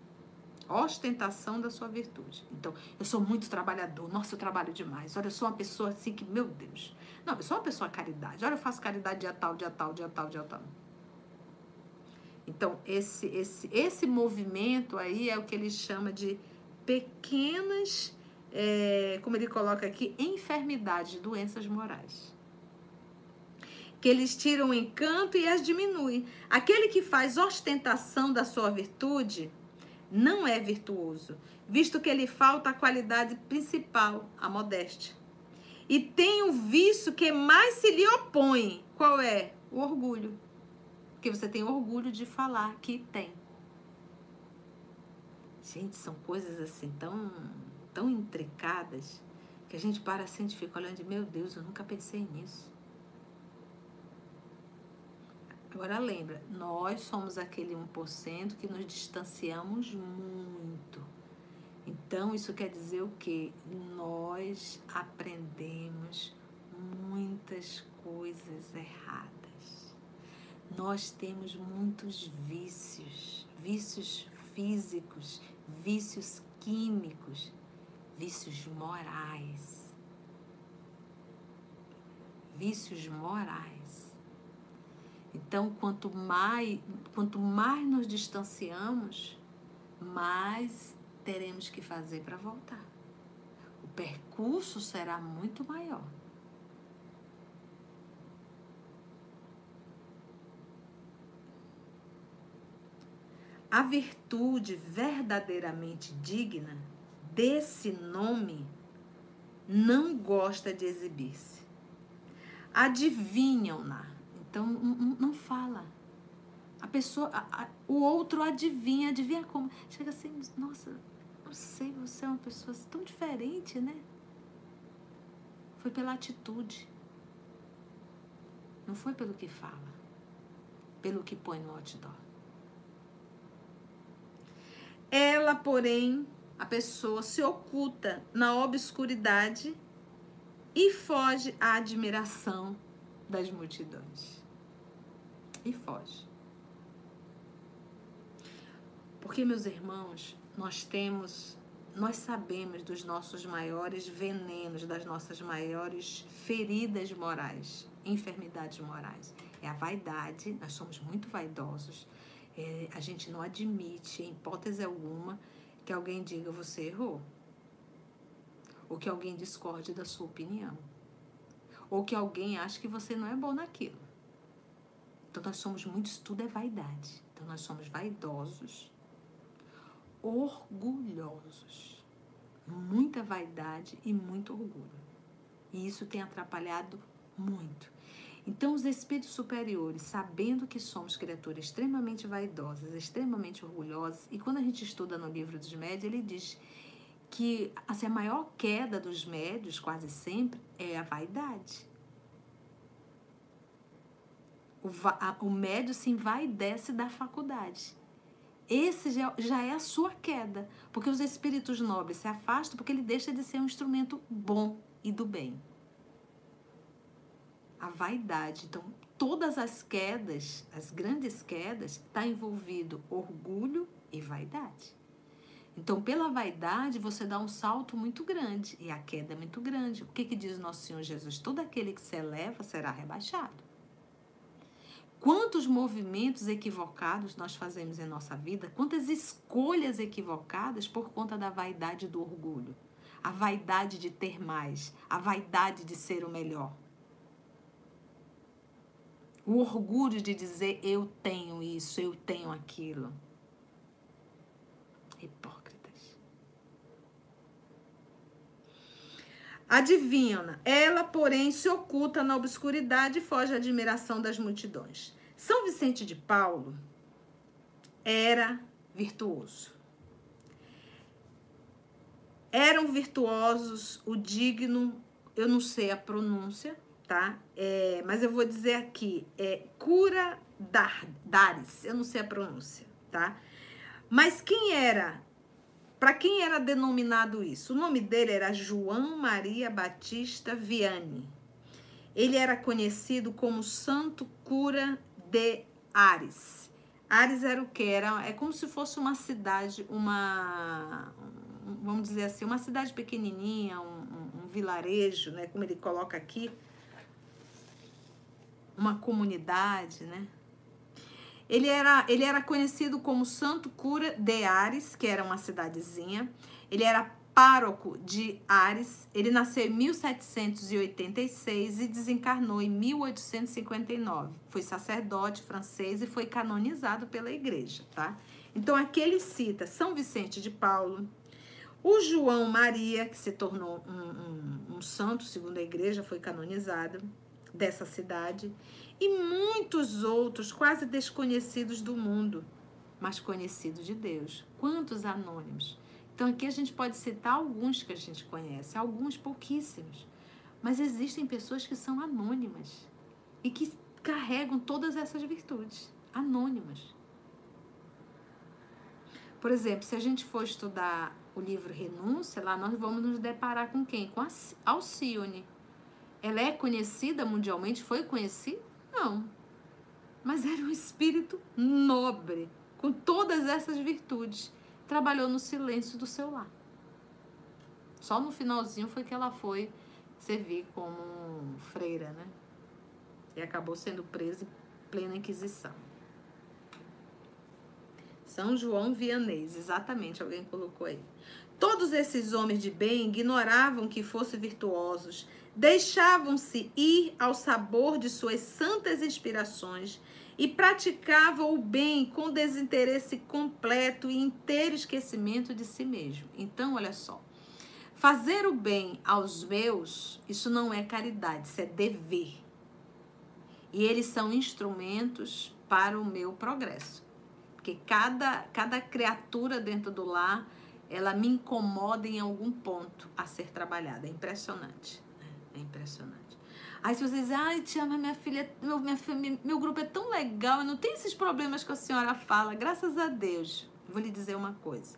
ostentação da sua virtude. Então, eu sou muito trabalhador. Nossa, eu trabalho demais. Olha, eu sou uma pessoa assim que, meu Deus. Não, eu sou uma pessoa caridade. Olha, eu faço caridade dia tal, dia tal, dia tal, dia tal. Então, esse, esse, esse movimento aí é o que ele chama de pequenas, é, como ele coloca aqui, enfermidades, doenças morais. Que eles tiram o encanto e as diminuem. Aquele que faz ostentação da sua virtude não é virtuoso, visto que ele falta a qualidade principal, a modéstia. E tem o vício que mais se lhe opõe. Qual é? O orgulho. Porque você tem orgulho de falar que tem. Gente, são coisas assim tão, tão intricadas que a gente para assim e fica olhando meu Deus, eu nunca pensei nisso. Agora lembra, nós somos aquele 1% que nos distanciamos muito. Então, isso quer dizer o quê? Nós aprendemos muitas coisas erradas. Nós temos muitos vícios, vícios físicos, vícios químicos, vícios morais. Vícios morais Então, quanto mais, quanto mais nos distanciamos, mais teremos que fazer para voltar. O percurso será muito maior. A virtude verdadeiramente digna desse nome não gosta de exibir-se. Adivinham-na. Então não, fala. A pessoa, a, a, o outro adivinha, adivinha como. Chega assim, nossa, não sei, você é uma pessoa tão diferente, né? Foi pela atitude. Não foi pelo que fala, pelo que põe no outdoor. Ela, porém, a pessoa se oculta na obscuridade e foge à admiração das multidões. E foge. Porque, meus irmãos, nós temos, nós sabemos dos nossos maiores venenos, das nossas maiores feridas morais, enfermidades morais. É a vaidade, nós somos muito vaidosos é, a gente não admite, em hipótese alguma, que alguém diga você errou. Ou que alguém discorde da sua opinião. Ou que alguém ache que você não é bom naquilo. Então nós somos muito, tudo é vaidade. Então nós somos vaidosos, orgulhosos. Muita vaidade e muito orgulho. E isso tem atrapalhado muito. Então, os espíritos superiores, sabendo que somos criaturas extremamente vaidosas, extremamente orgulhosas, e quando a gente estuda no livro dos médios, ele diz que assim, a maior queda dos médios, quase sempre, é a vaidade. O, a, o médio se envaidece da faculdade. Esse já, já é a sua queda, porque os espíritos nobres se afastam porque ele deixa de ser um instrumento bom e do bem a vaidade. Então, todas as quedas, as grandes quedas, está envolvido orgulho e vaidade. Então, pela vaidade, você dá um salto muito grande e a queda é muito grande. O que, que diz nosso Senhor Jesus? Todo aquele que se eleva será rebaixado. Quantos movimentos equivocados nós fazemos em nossa vida, quantas escolhas equivocadas por conta da vaidade do orgulho, a vaidade de ter mais, a vaidade de ser o melhor. O orgulho de dizer eu tenho isso, eu tenho aquilo. Hipócritas. Adivinham-na. Ela, porém, se oculta na obscuridade e foge à admiração das multidões. São Vicente de Paulo era virtuoso. Eram virtuosos o digno, eu não sei a pronúncia, tá? É, mas eu vou dizer aqui, é Cura Dar, Dares, eu não sei a pronúncia, tá? Mas quem era, para quem era denominado isso? O nome dele era João Maria Batista Vianney. Ele era conhecido como Santo Cura de Ares. Ares era o que? Era, é como se fosse uma cidade, uma, vamos dizer assim, uma cidade pequenininha, um, um, um vilarejo, né? Como ele coloca aqui, uma comunidade, né? Ele era, ele era conhecido como Santo Cura de Ares, que era uma cidadezinha. Ele era pároco de Ares. Ele nasceu em 1786 e desencarnou em 1859. Foi sacerdote francês e foi canonizado pela igreja, tá? Então aqui ele cita São Vicente de Paulo, o João Maria, que se tornou um, um, um santo, segundo a igreja, foi canonizado dessa cidade e muitos outros quase desconhecidos do mundo, mas conhecidos de Deus. Quantos anônimos? Então aqui a gente pode citar alguns que a gente conhece, alguns pouquíssimos, mas existem pessoas que são anônimas e que carregam todas essas virtudes, anônimas. Por exemplo, se a gente for estudar o livro Renúncia, lá nós vamos nos deparar com quem? Com Alcione ela é conhecida mundialmente? Foi conhecida? Não. Mas era um espírito nobre, com todas essas virtudes. Trabalhou no silêncio do seu lar. Só no finalzinho foi que ela foi servir como freira, né? E acabou sendo presa plena inquisição. São João Vianês, exatamente, alguém colocou aí. Todos esses homens de bem ignoravam que fossem virtuosos, deixavam-se ir ao sabor de suas santas inspirações e praticavam o bem com desinteresse completo e inteiro esquecimento de si mesmo. Então, olha só. Fazer o bem aos meus, isso não é caridade, isso é dever. E eles são instrumentos para o meu progresso. Porque cada, cada criatura dentro do lar, ela me incomoda em algum ponto a ser trabalhada. É impressionante. É impressionante. Aí se vocês dizem, ai, tia, mas minha filha, meu, minha, meu grupo é tão legal, eu não tenho esses problemas que a senhora fala, graças a Deus. Vou lhe dizer uma coisa.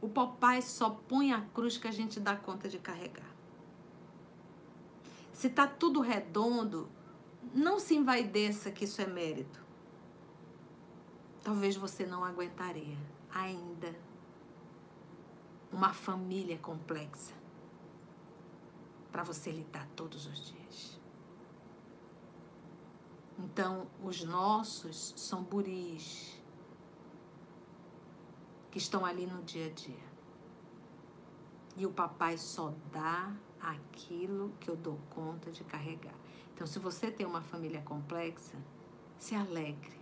O papai só põe a cruz que a gente dá conta de carregar. Se tá tudo redondo, não se envaideça que isso é mérito. Talvez você não aguentaria ainda uma família complexa para você lidar todos os dias. Então, os nossos são buris que estão ali no dia a dia. E o papai só dá aquilo que eu dou conta de carregar. Então, se você tem uma família complexa, se alegre.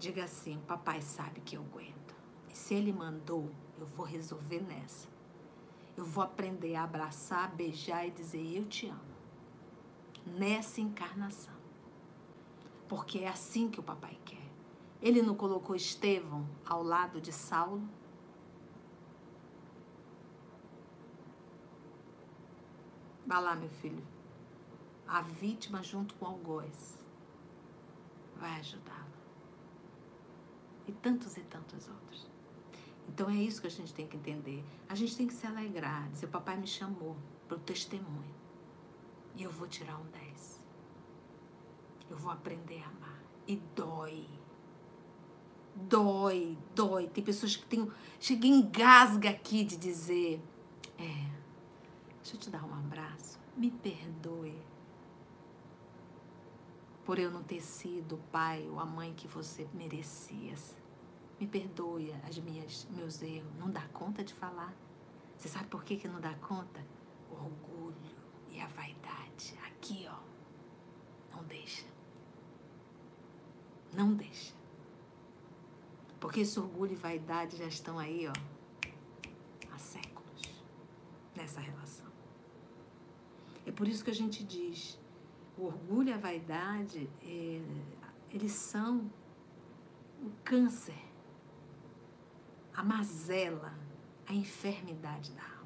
Diga assim: papai sabe que eu aguento. E se ele mandou, eu vou resolver nessa. Eu vou aprender a abraçar, beijar e dizer eu te amo. Nessa encarnação. Porque é assim que o papai quer. Ele não colocou Estevão ao lado de Saulo? Vá lá, meu filho. A vítima junto com o algoz vai ajudá-lo. E tantos e tantos outros. Então é isso que a gente tem que entender. A gente tem que se alegrar, dizer, papai me chamou para o testemunho. E eu vou tirar um 10. Eu vou aprender a amar. E dói. Dói, dói. Tem pessoas que têm. Chega engasga aqui de dizer: É, deixa eu te dar um abraço. Me perdoe por eu não ter sido o pai ou a mãe que você merecia. Me perdoe as minhas, meus erros. Não dá conta de falar. Você sabe por que, que não dá conta? O orgulho e a vaidade. Aqui, ó. Não deixa. Não deixa. Porque esse orgulho e vaidade já estão aí, ó, há séculos nessa relação. É por isso que a gente diz: o orgulho e a vaidade, é, eles são o câncer a mazela, a enfermidade da alma.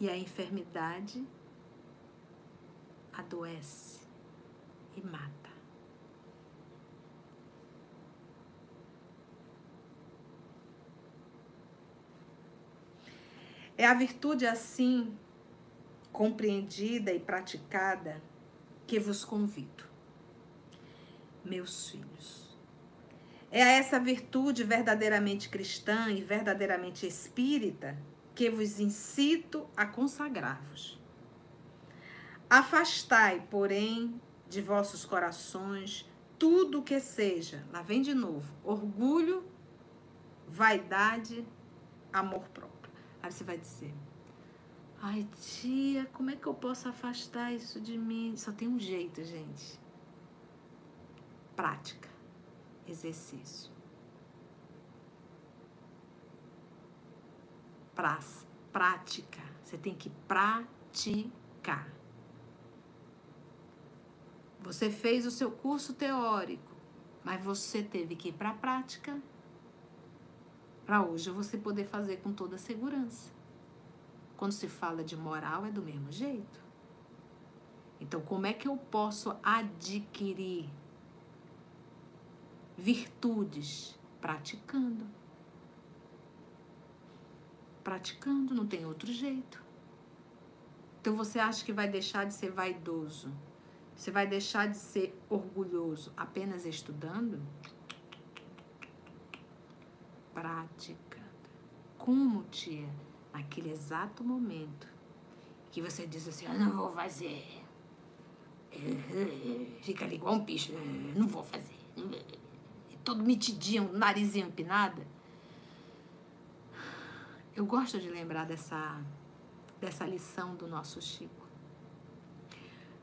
E a enfermidade adoece e mata. É a virtude assim, compreendida e praticada, que vos convido, meus filhos é a essa virtude verdadeiramente cristã e verdadeiramente espírita que vos incito a consagrar-vos. Afastai, porém, de vossos corações tudo que seja, lá vem de novo, orgulho, vaidade, amor próprio. Aí você vai dizer, ai tia, como é que eu posso afastar isso de mim? Só tem um jeito, gente. Prática exercício. Pras, prática. Você tem que praticar. Você fez o seu curso teórico, mas você teve que ir para a prática para hoje você poder fazer com toda segurança. Quando se fala de moral, é do mesmo jeito. Então, como é que eu posso adquirir virtudes praticando. Praticando, não tem outro jeito. Então você acha que vai deixar de ser vaidoso? Você vai deixar de ser orgulhoso apenas estudando? Praticando. Como, tia? Naquele exato momento que você diz assim: Eu não vou fazer. Fica ali igual um bicho. Não vou fazer. Todo metidinho, narizinho empinado. Eu gosto de lembrar dessa, dessa lição do nosso Chico.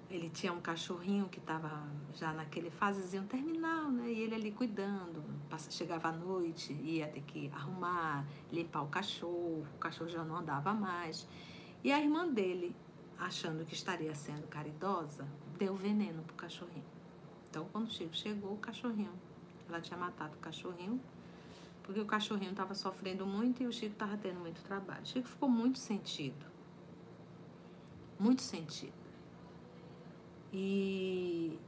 Ele tinha um cachorrinho que estava já naquele fasezinho terminal, né? E ele ali cuidando. Chegava à noite, ia ter que arrumar, limpar o cachorro. O cachorro já não andava mais. E a irmã dele, achando que estaria sendo caridosa, deu veneno pro cachorrinho. Então, quando o Chico chegou, o cachorrinho, ela tinha matado o cachorrinho, porque o cachorrinho estava sofrendo muito e o Chico estava tendo muito trabalho. O Chico ficou muito sentido. Muito sentido. E,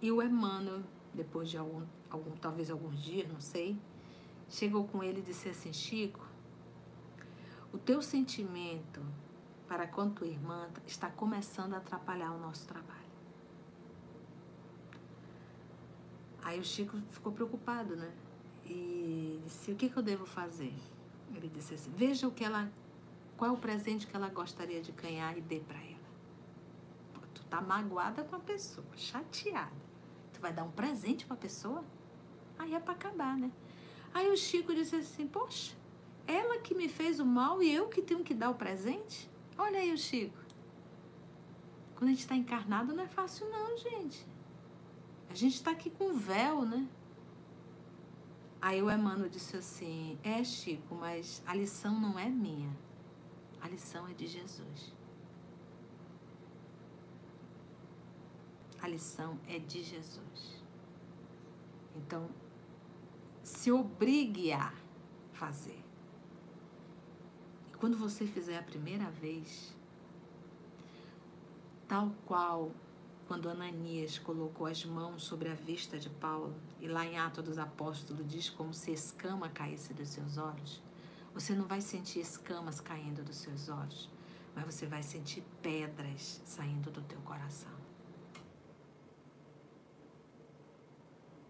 e o Emmanuel, depois de algum, algum, talvez alguns dias, não sei, chegou com ele e disse assim, Chico, o teu sentimento para com tua irmã está começando a atrapalhar o nosso trabalho. Aí o Chico ficou preocupado, né? E disse: O que, que eu devo fazer? Ele disse assim: Veja o que ela, qual é o presente que ela gostaria de ganhar e dê para ela. Pô, tu tá magoada com a pessoa, chateada. Tu vai dar um presente para a pessoa? Aí é para acabar, né? Aí o Chico disse assim: Poxa, ela que me fez o mal e eu que tenho que dar o presente? Olha aí o Chico. Quando a gente está encarnado não é fácil, não, gente. Gente está aqui com véu, né? Aí o Emmanuel disse assim: É, Chico, mas a lição não é minha. A lição é de Jesus. A lição é de Jesus. Então, se obrigue a fazer. E quando você fizer a primeira vez, tal qual quando Ananias colocou as mãos sobre a vista de Paulo, e lá em Atos dos Apóstolos diz como se escama caísse dos seus olhos, você não vai sentir escamas caindo dos seus olhos, mas você vai sentir pedras saindo do teu coração.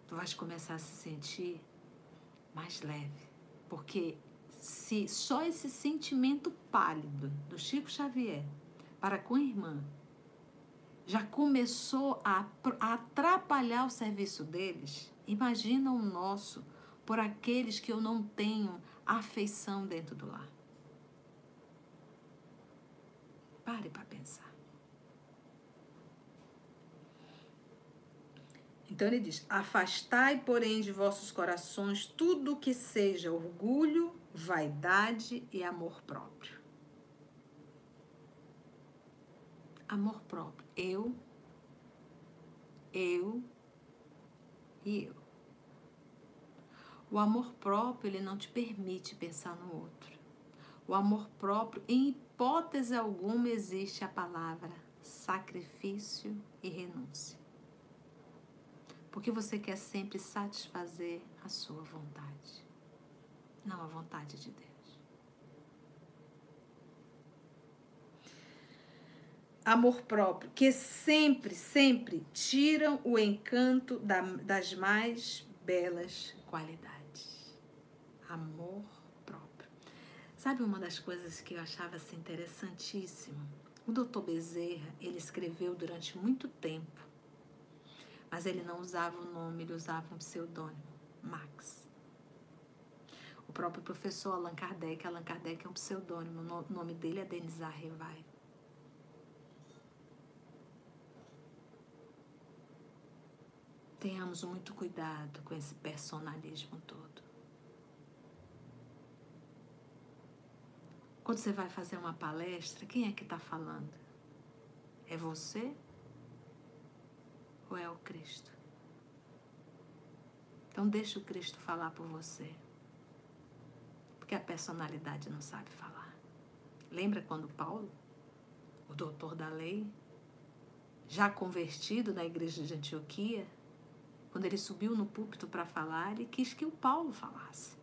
Tu vais começar a se sentir mais leve, porque se só esse sentimento pálido do Chico Xavier para com a irmã já começou a, atrapalhar o serviço deles, imagina o nosso por aqueles que eu não tenho afeição dentro do lar. Pare para pensar. Então ele diz: Afastai, porém, de vossos corações tudo que seja orgulho, vaidade e amor próprio. Amor próprio eu, eu e eu. O amor próprio, ele não te permite pensar no outro. O amor próprio, em hipótese alguma, existe a palavra sacrifício e renúncia. Porque você quer sempre satisfazer a sua vontade, não a vontade de Deus. Amor próprio, que sempre, sempre tiram o encanto da, das mais belas qualidades. Amor próprio. Sabe uma das coisas que eu achava assim, interessantíssimo? O doutor Bezerra, ele escreveu durante muito tempo, mas ele não usava o nome, ele usava um pseudônimo, Max. O próprio professor Allan Kardec, Allan Kardec é um pseudônimo, o nome dele é Denizar Revai. Tenhamos muito cuidado com esse personalismo todo. Quando você vai fazer uma palestra, quem é que está falando? É você ou é o Cristo? Então deixa o Cristo falar por você. Porque a personalidade não sabe falar. Lembra quando Paulo, o doutor da lei, já convertido na igreja de Antioquia, quando ele subiu no púlpito para falar, ele quis que o Paulo falasse.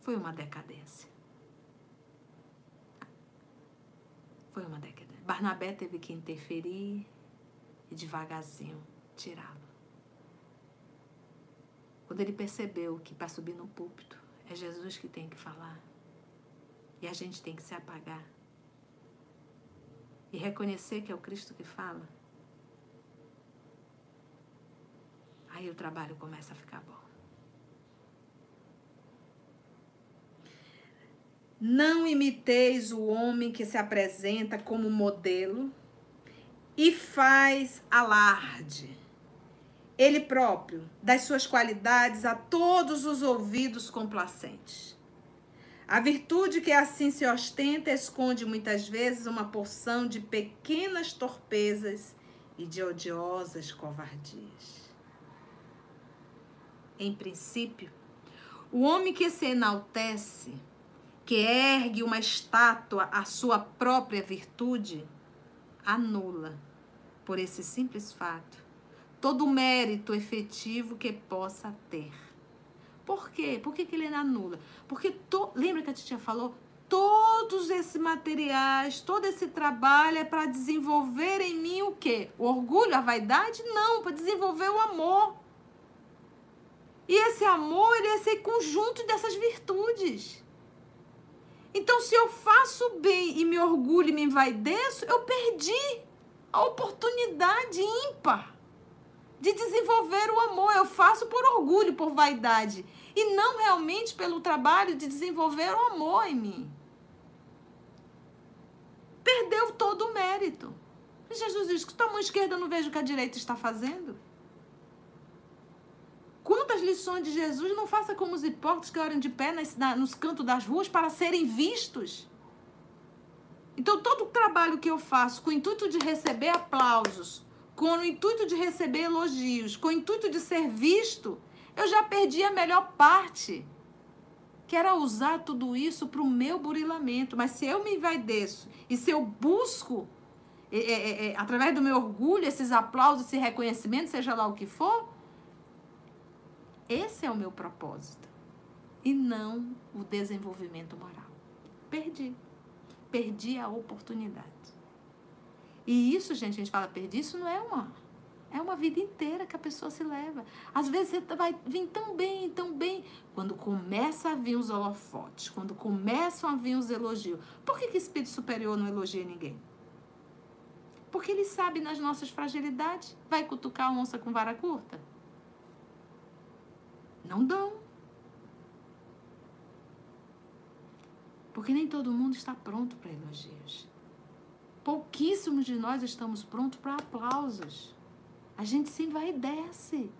Foi uma decadência. Foi uma decadência. Barnabé teve que interferir e devagarzinho tirá-lo. Quando ele percebeu que para subir no púlpito é Jesus que tem que falar e a gente tem que se apagar, e reconhecer que é o Cristo que fala, aí o trabalho começa a ficar bom. Não imiteis o homem que se apresenta como modelo e faz alarde, ele próprio, das suas qualidades a todos os ouvidos complacentes. A virtude que assim se ostenta esconde muitas vezes uma porção de pequenas torpezas e de odiosas covardias. Em princípio, o homem que se enaltece que ergue uma estátua à sua própria virtude, anula, por esse simples fato, todo o mérito efetivo que possa ter. Por quê? Por que, que ele anula? Porque, to, lembra que a titia falou? Todos esses materiais, todo esse trabalho é para desenvolver em mim o quê? O orgulho, a vaidade? Não, para desenvolver o amor. E esse amor, ele é esse conjunto dessas virtudes. Então, se eu faço bem e me orgulho e me envaideço, eu perdi a oportunidade ímpar de desenvolver o amor. Eu faço por orgulho, por vaidade. E não realmente pelo trabalho de desenvolver o amor em mim. Perdeu todo o mérito. Jesus diz que a mão esquerda não vejo o que a direita está fazendo. Quantas lições de Jesus não faça como os hipócritas que oram de pé nas, na, nos cantos das ruas para serem vistos? Então, todo o trabalho que eu faço com o intuito de receber aplausos, com o intuito de receber elogios, com o intuito de ser visto, eu já perdi a melhor parte, que era usar tudo isso para o meu burilamento. Mas se eu me envaideço e se eu busco, é, é, é, através do meu orgulho, esses aplausos, esse reconhecimento, seja lá o que for, esse é o meu propósito. E não o desenvolvimento moral. Perdi. Perdi a oportunidade. E isso, gente, a gente fala perdi, isso não é uma. É uma vida inteira que a pessoa se leva. Às vezes você vai vir tão bem, tão bem. Quando começa a vir os holofotes, quando começam a vir os elogios. Por que, que espírito superior não elogia ninguém? Porque ele sabe nas nossas fragilidades. Vai cutucar a onça com vara curta? Não dão. Porque nem todo mundo está pronto para elogios. Pouquíssimos de nós estamos prontos para aplausos. A gente se envaidece.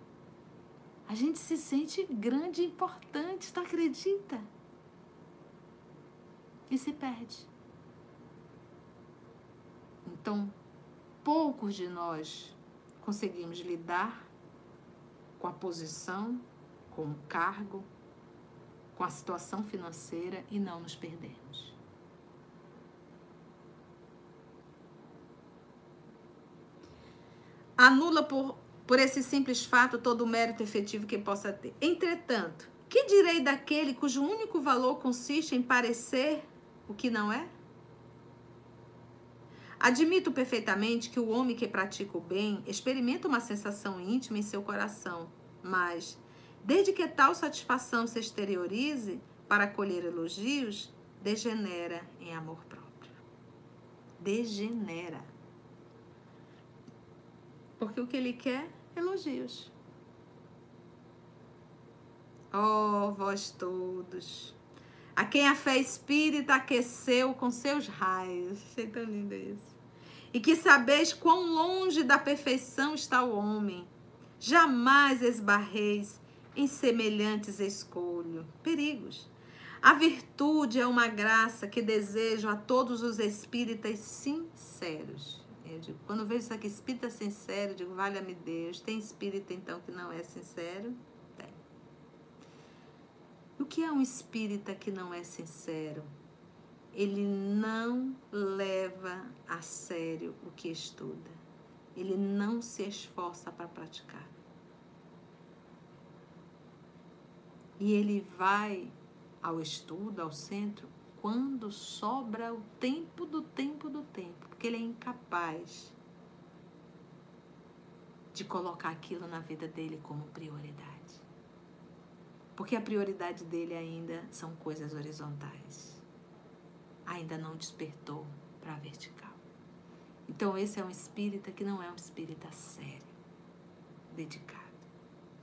A gente se sente grande e importante, tu acredita? E se perde. Então, poucos de nós conseguimos lidar com a posição com o cargo, com a situação financeira e não nos perdermos. Anula por, por esse simples fato todo o mérito efetivo que possa ter. Entretanto, que direi daquele cujo único valor consiste em parecer o que não é? Admito perfeitamente que o homem que pratica o bem experimenta uma sensação íntima em seu coração, mas Desde que tal satisfação se exteriorize para colher elogios, degenera em amor próprio. Degenera. Porque o que ele quer, elogios. Oh, vós todos, a quem a fé espírita aqueceu com seus raios. Achei tão lindo isso. E que sabeis quão longe da perfeição está o homem. Jamais esbarreis em semelhantes escolho. Perigos. A virtude é uma graça que desejo a todos os espíritas sinceros. Eu digo, quando vejo isso aqui, espírita sincero, digo, valha-me Deus. Tem espírita então que não é sincero? Tem. O que é um espírita que não é sincero? Ele não leva a sério o que estuda. Ele não se esforça para praticar. E ele vai ao estudo, ao centro, quando sobra o tempo do tempo do tempo, porque ele é incapaz de colocar aquilo na vida dele como prioridade. Porque a prioridade dele ainda são coisas horizontais. Ainda não despertou para a vertical. Então, esse é um espírita que não é um espírita sério, dedicado,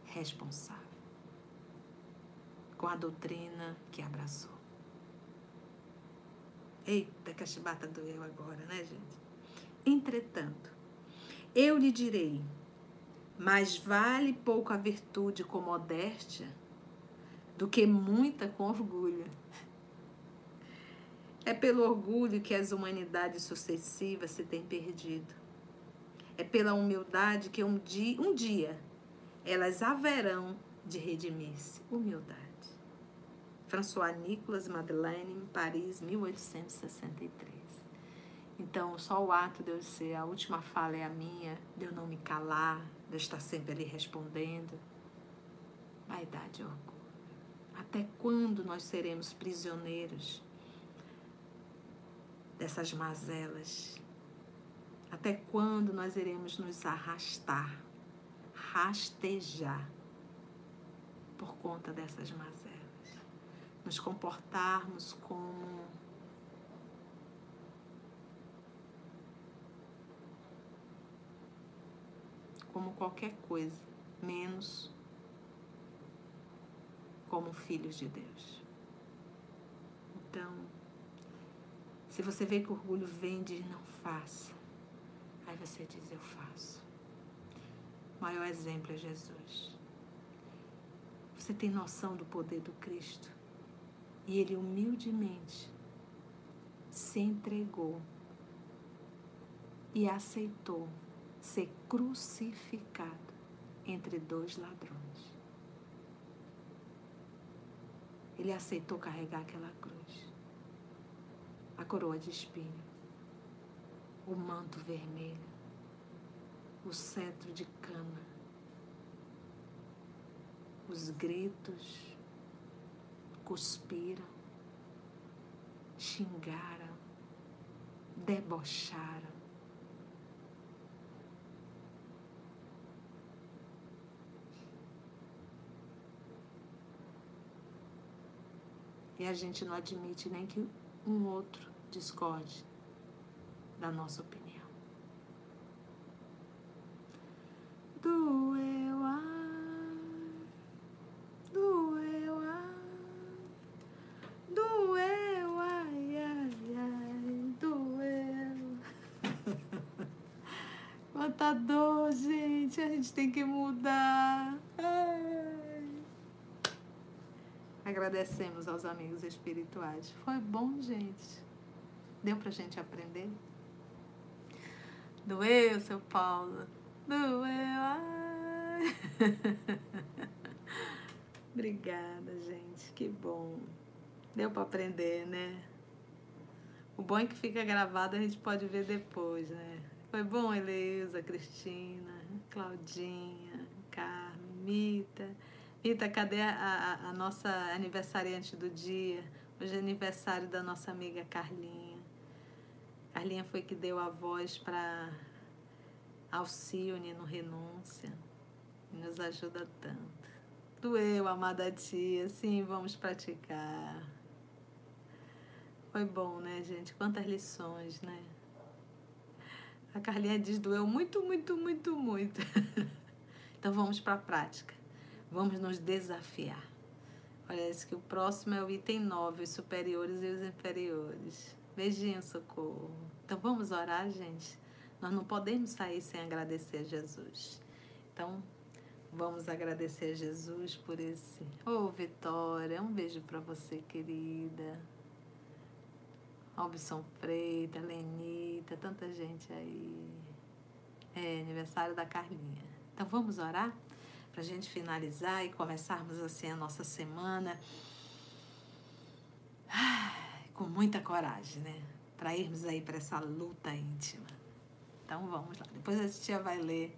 responsável, com a doutrina que abraçou. Eita, que a chibata doeu agora, né, gente? Entretanto, eu lhe direi: mais vale pouco a virtude com modéstia do que muita com orgulho. É pelo orgulho que as humanidades sucessivas se têm perdido. É pela humildade que um dia, um dia elas haverão de redimir-se. Humildade. François Nicolas Madeleine, Paris, 1863. Então, só o ato de eu ser, a última fala é a minha, de eu não me calar, de eu estar sempre ali respondendo. Vaidade e orgulho. Até quando nós seremos prisioneiros dessas mazelas? Até quando nós iremos nos arrastar, rastejar por conta dessas mazelas? Nos comportarmos como como qualquer coisa, menos como filhos de Deus. Então, se você vê que o orgulho vem de não faça, aí você diz eu faço. O maior exemplo é Jesus. Você tem noção do poder do Cristo? E ele humildemente se entregou e aceitou ser crucificado entre dois ladrões. Ele aceitou carregar aquela cruz, a coroa de espinho, o manto vermelho, o cetro de cana, os gritos, cuspiram, xingaram, debocharam E a gente não admite nem que um outro discorde da nossa opinião. Doeu, ai, doeu, ai, doeu, ai, ai, ai, doeu. Quanta dor, gente, a gente tem que mudar. Agradecemos aos amigos espirituais. Foi bom, gente. Deu pra gente aprender? Doeu, seu Paulo. Doeu. Ai. [LAUGHS] Obrigada, gente. Que bom. Deu para aprender, né? O bom é que fica gravado, a gente pode ver depois, né? Foi bom, Eleusa, Cristina, Claudinha, Carmen, Mita. Rita, cadê a, a, a, nossa aniversariante do dia? Hoje é aniversário da nossa amiga Carlinha. Carlinha foi que deu a voz para Alcione no Renúncia. E nos ajuda tanto. Doeu, amada tia. Sim, vamos praticar. Foi bom, né, gente? Quantas lições, né? A Carlinha diz doeu muito, muito, muito, muito. [LAUGHS] então vamos para a prática. Vamos nos desafiar. Parece que o próximo é o item 9, os superiores e os inferiores. Beijinho, socorro. Então vamos orar, gente. Nós não podemos sair sem agradecer a Jesus. Então, vamos agradecer a Jesus por esse. Ô, oh, Vitória, um beijo para você, querida. Robson Freita, Lenita, tanta gente aí. É aniversário da Carlinha. Então vamos orar? Para a gente finalizar e começarmos assim a nossa semana [SIGHS] com muita coragem, né? Para irmos aí para essa luta íntima. Então vamos lá. Depois a tia vai ler.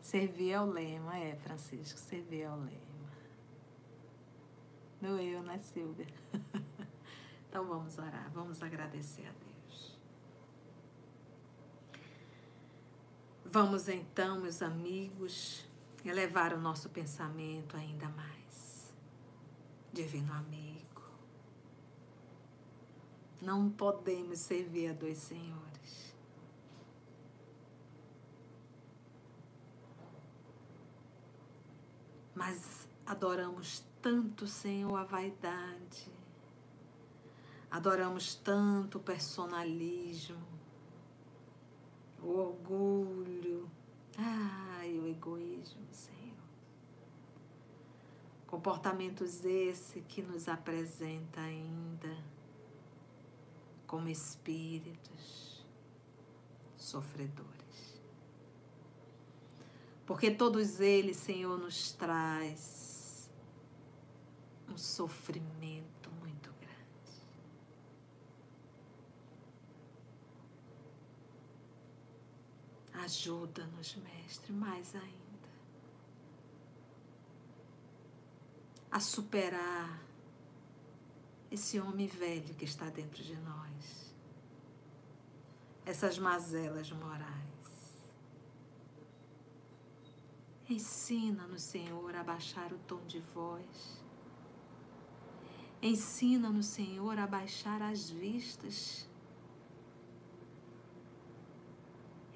Servir ao lema, é, Francisco, servir ao lema. eu, né, Silvia? [LAUGHS] então vamos orar, vamos agradecer a Deus. Vamos então, meus amigos, elevar o nosso pensamento ainda mais. Divino amigo, não podemos servir a dois senhores. Mas adoramos tanto, Senhor, a vaidade. Adoramos tanto o personalismo, o orgulho, ai, o egoísmo, Senhor. Comportamentos esse que nos apresenta ainda como espíritos sofredores. Porque todos eles, Senhor, nos traz um sofrimento muito grande. Ajuda-nos, Mestre, mais ainda. A superar esse homem velho que está dentro de nós, essas mazelas morais. Ensina-nos, Senhor, a baixar o tom de voz. Ensina-nos, Senhor, a baixar as vistas.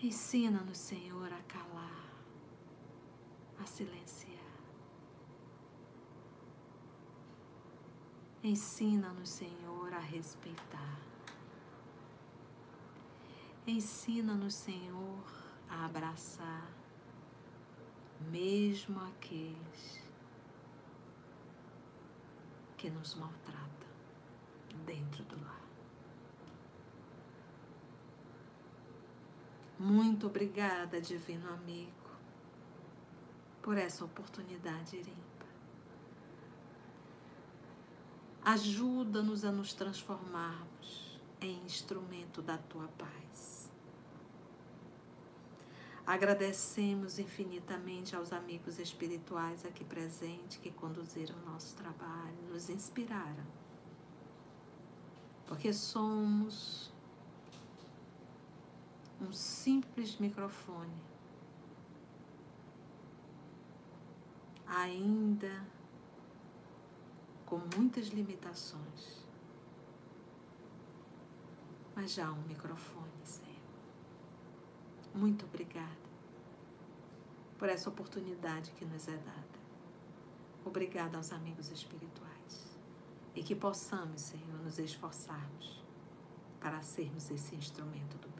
Ensina-nos, Senhor, a calar, a silenciar. Ensina-nos, Senhor, a respeitar. Ensina-nos, Senhor, a abraçar, mesmo aqueles que nos maltratam dentro do lar. Muito obrigada, Divino Amigo, por essa oportunidade, Irene. Ajuda-nos a nos transformarmos em instrumento da tua paz. Agradecemos infinitamente aos amigos espirituais aqui presentes que conduziram nosso trabalho, nos inspiraram. Porque somos um simples microfone, ainda com muitas limitações. Mas já um microfone, Senhor. Muito obrigada por essa oportunidade que nos é dada. Obrigada aos amigos espirituais. E que possamos, Senhor, nos esforçarmos para sermos esse instrumento do bem.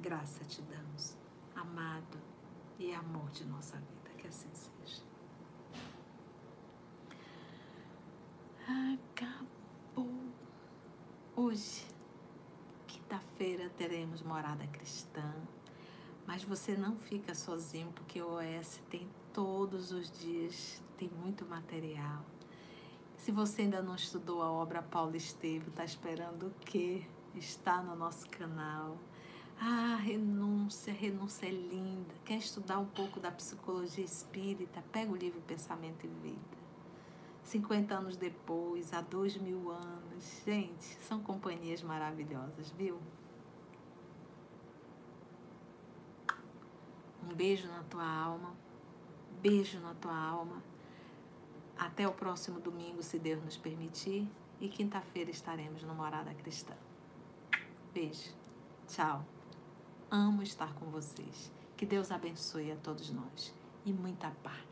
Graça te damos, amado e amor de nossa vida. Que assim seja. Acabou. Hoje, quinta-feira, teremos morada cristã. Mas você não fica sozinho, porque o OS tem todos os dias, tem muito material. Se você ainda não estudou a obra Paulo Estevam, está esperando o quê? Está no nosso canal. Ah, renúncia, renúncia é linda. Quer estudar um pouco da psicologia espírita? Pega o livro Pensamento e Vida. 50 anos depois, há dois mil anos. Gente, são companhias maravilhosas, viu? Um beijo na tua alma, beijo na tua alma. Até o próximo domingo, se Deus nos permitir. E quinta-feira estaremos no Morada Cristã. Beijo. Tchau. Amo estar com vocês. Que Deus abençoe a todos nós. E muita paz.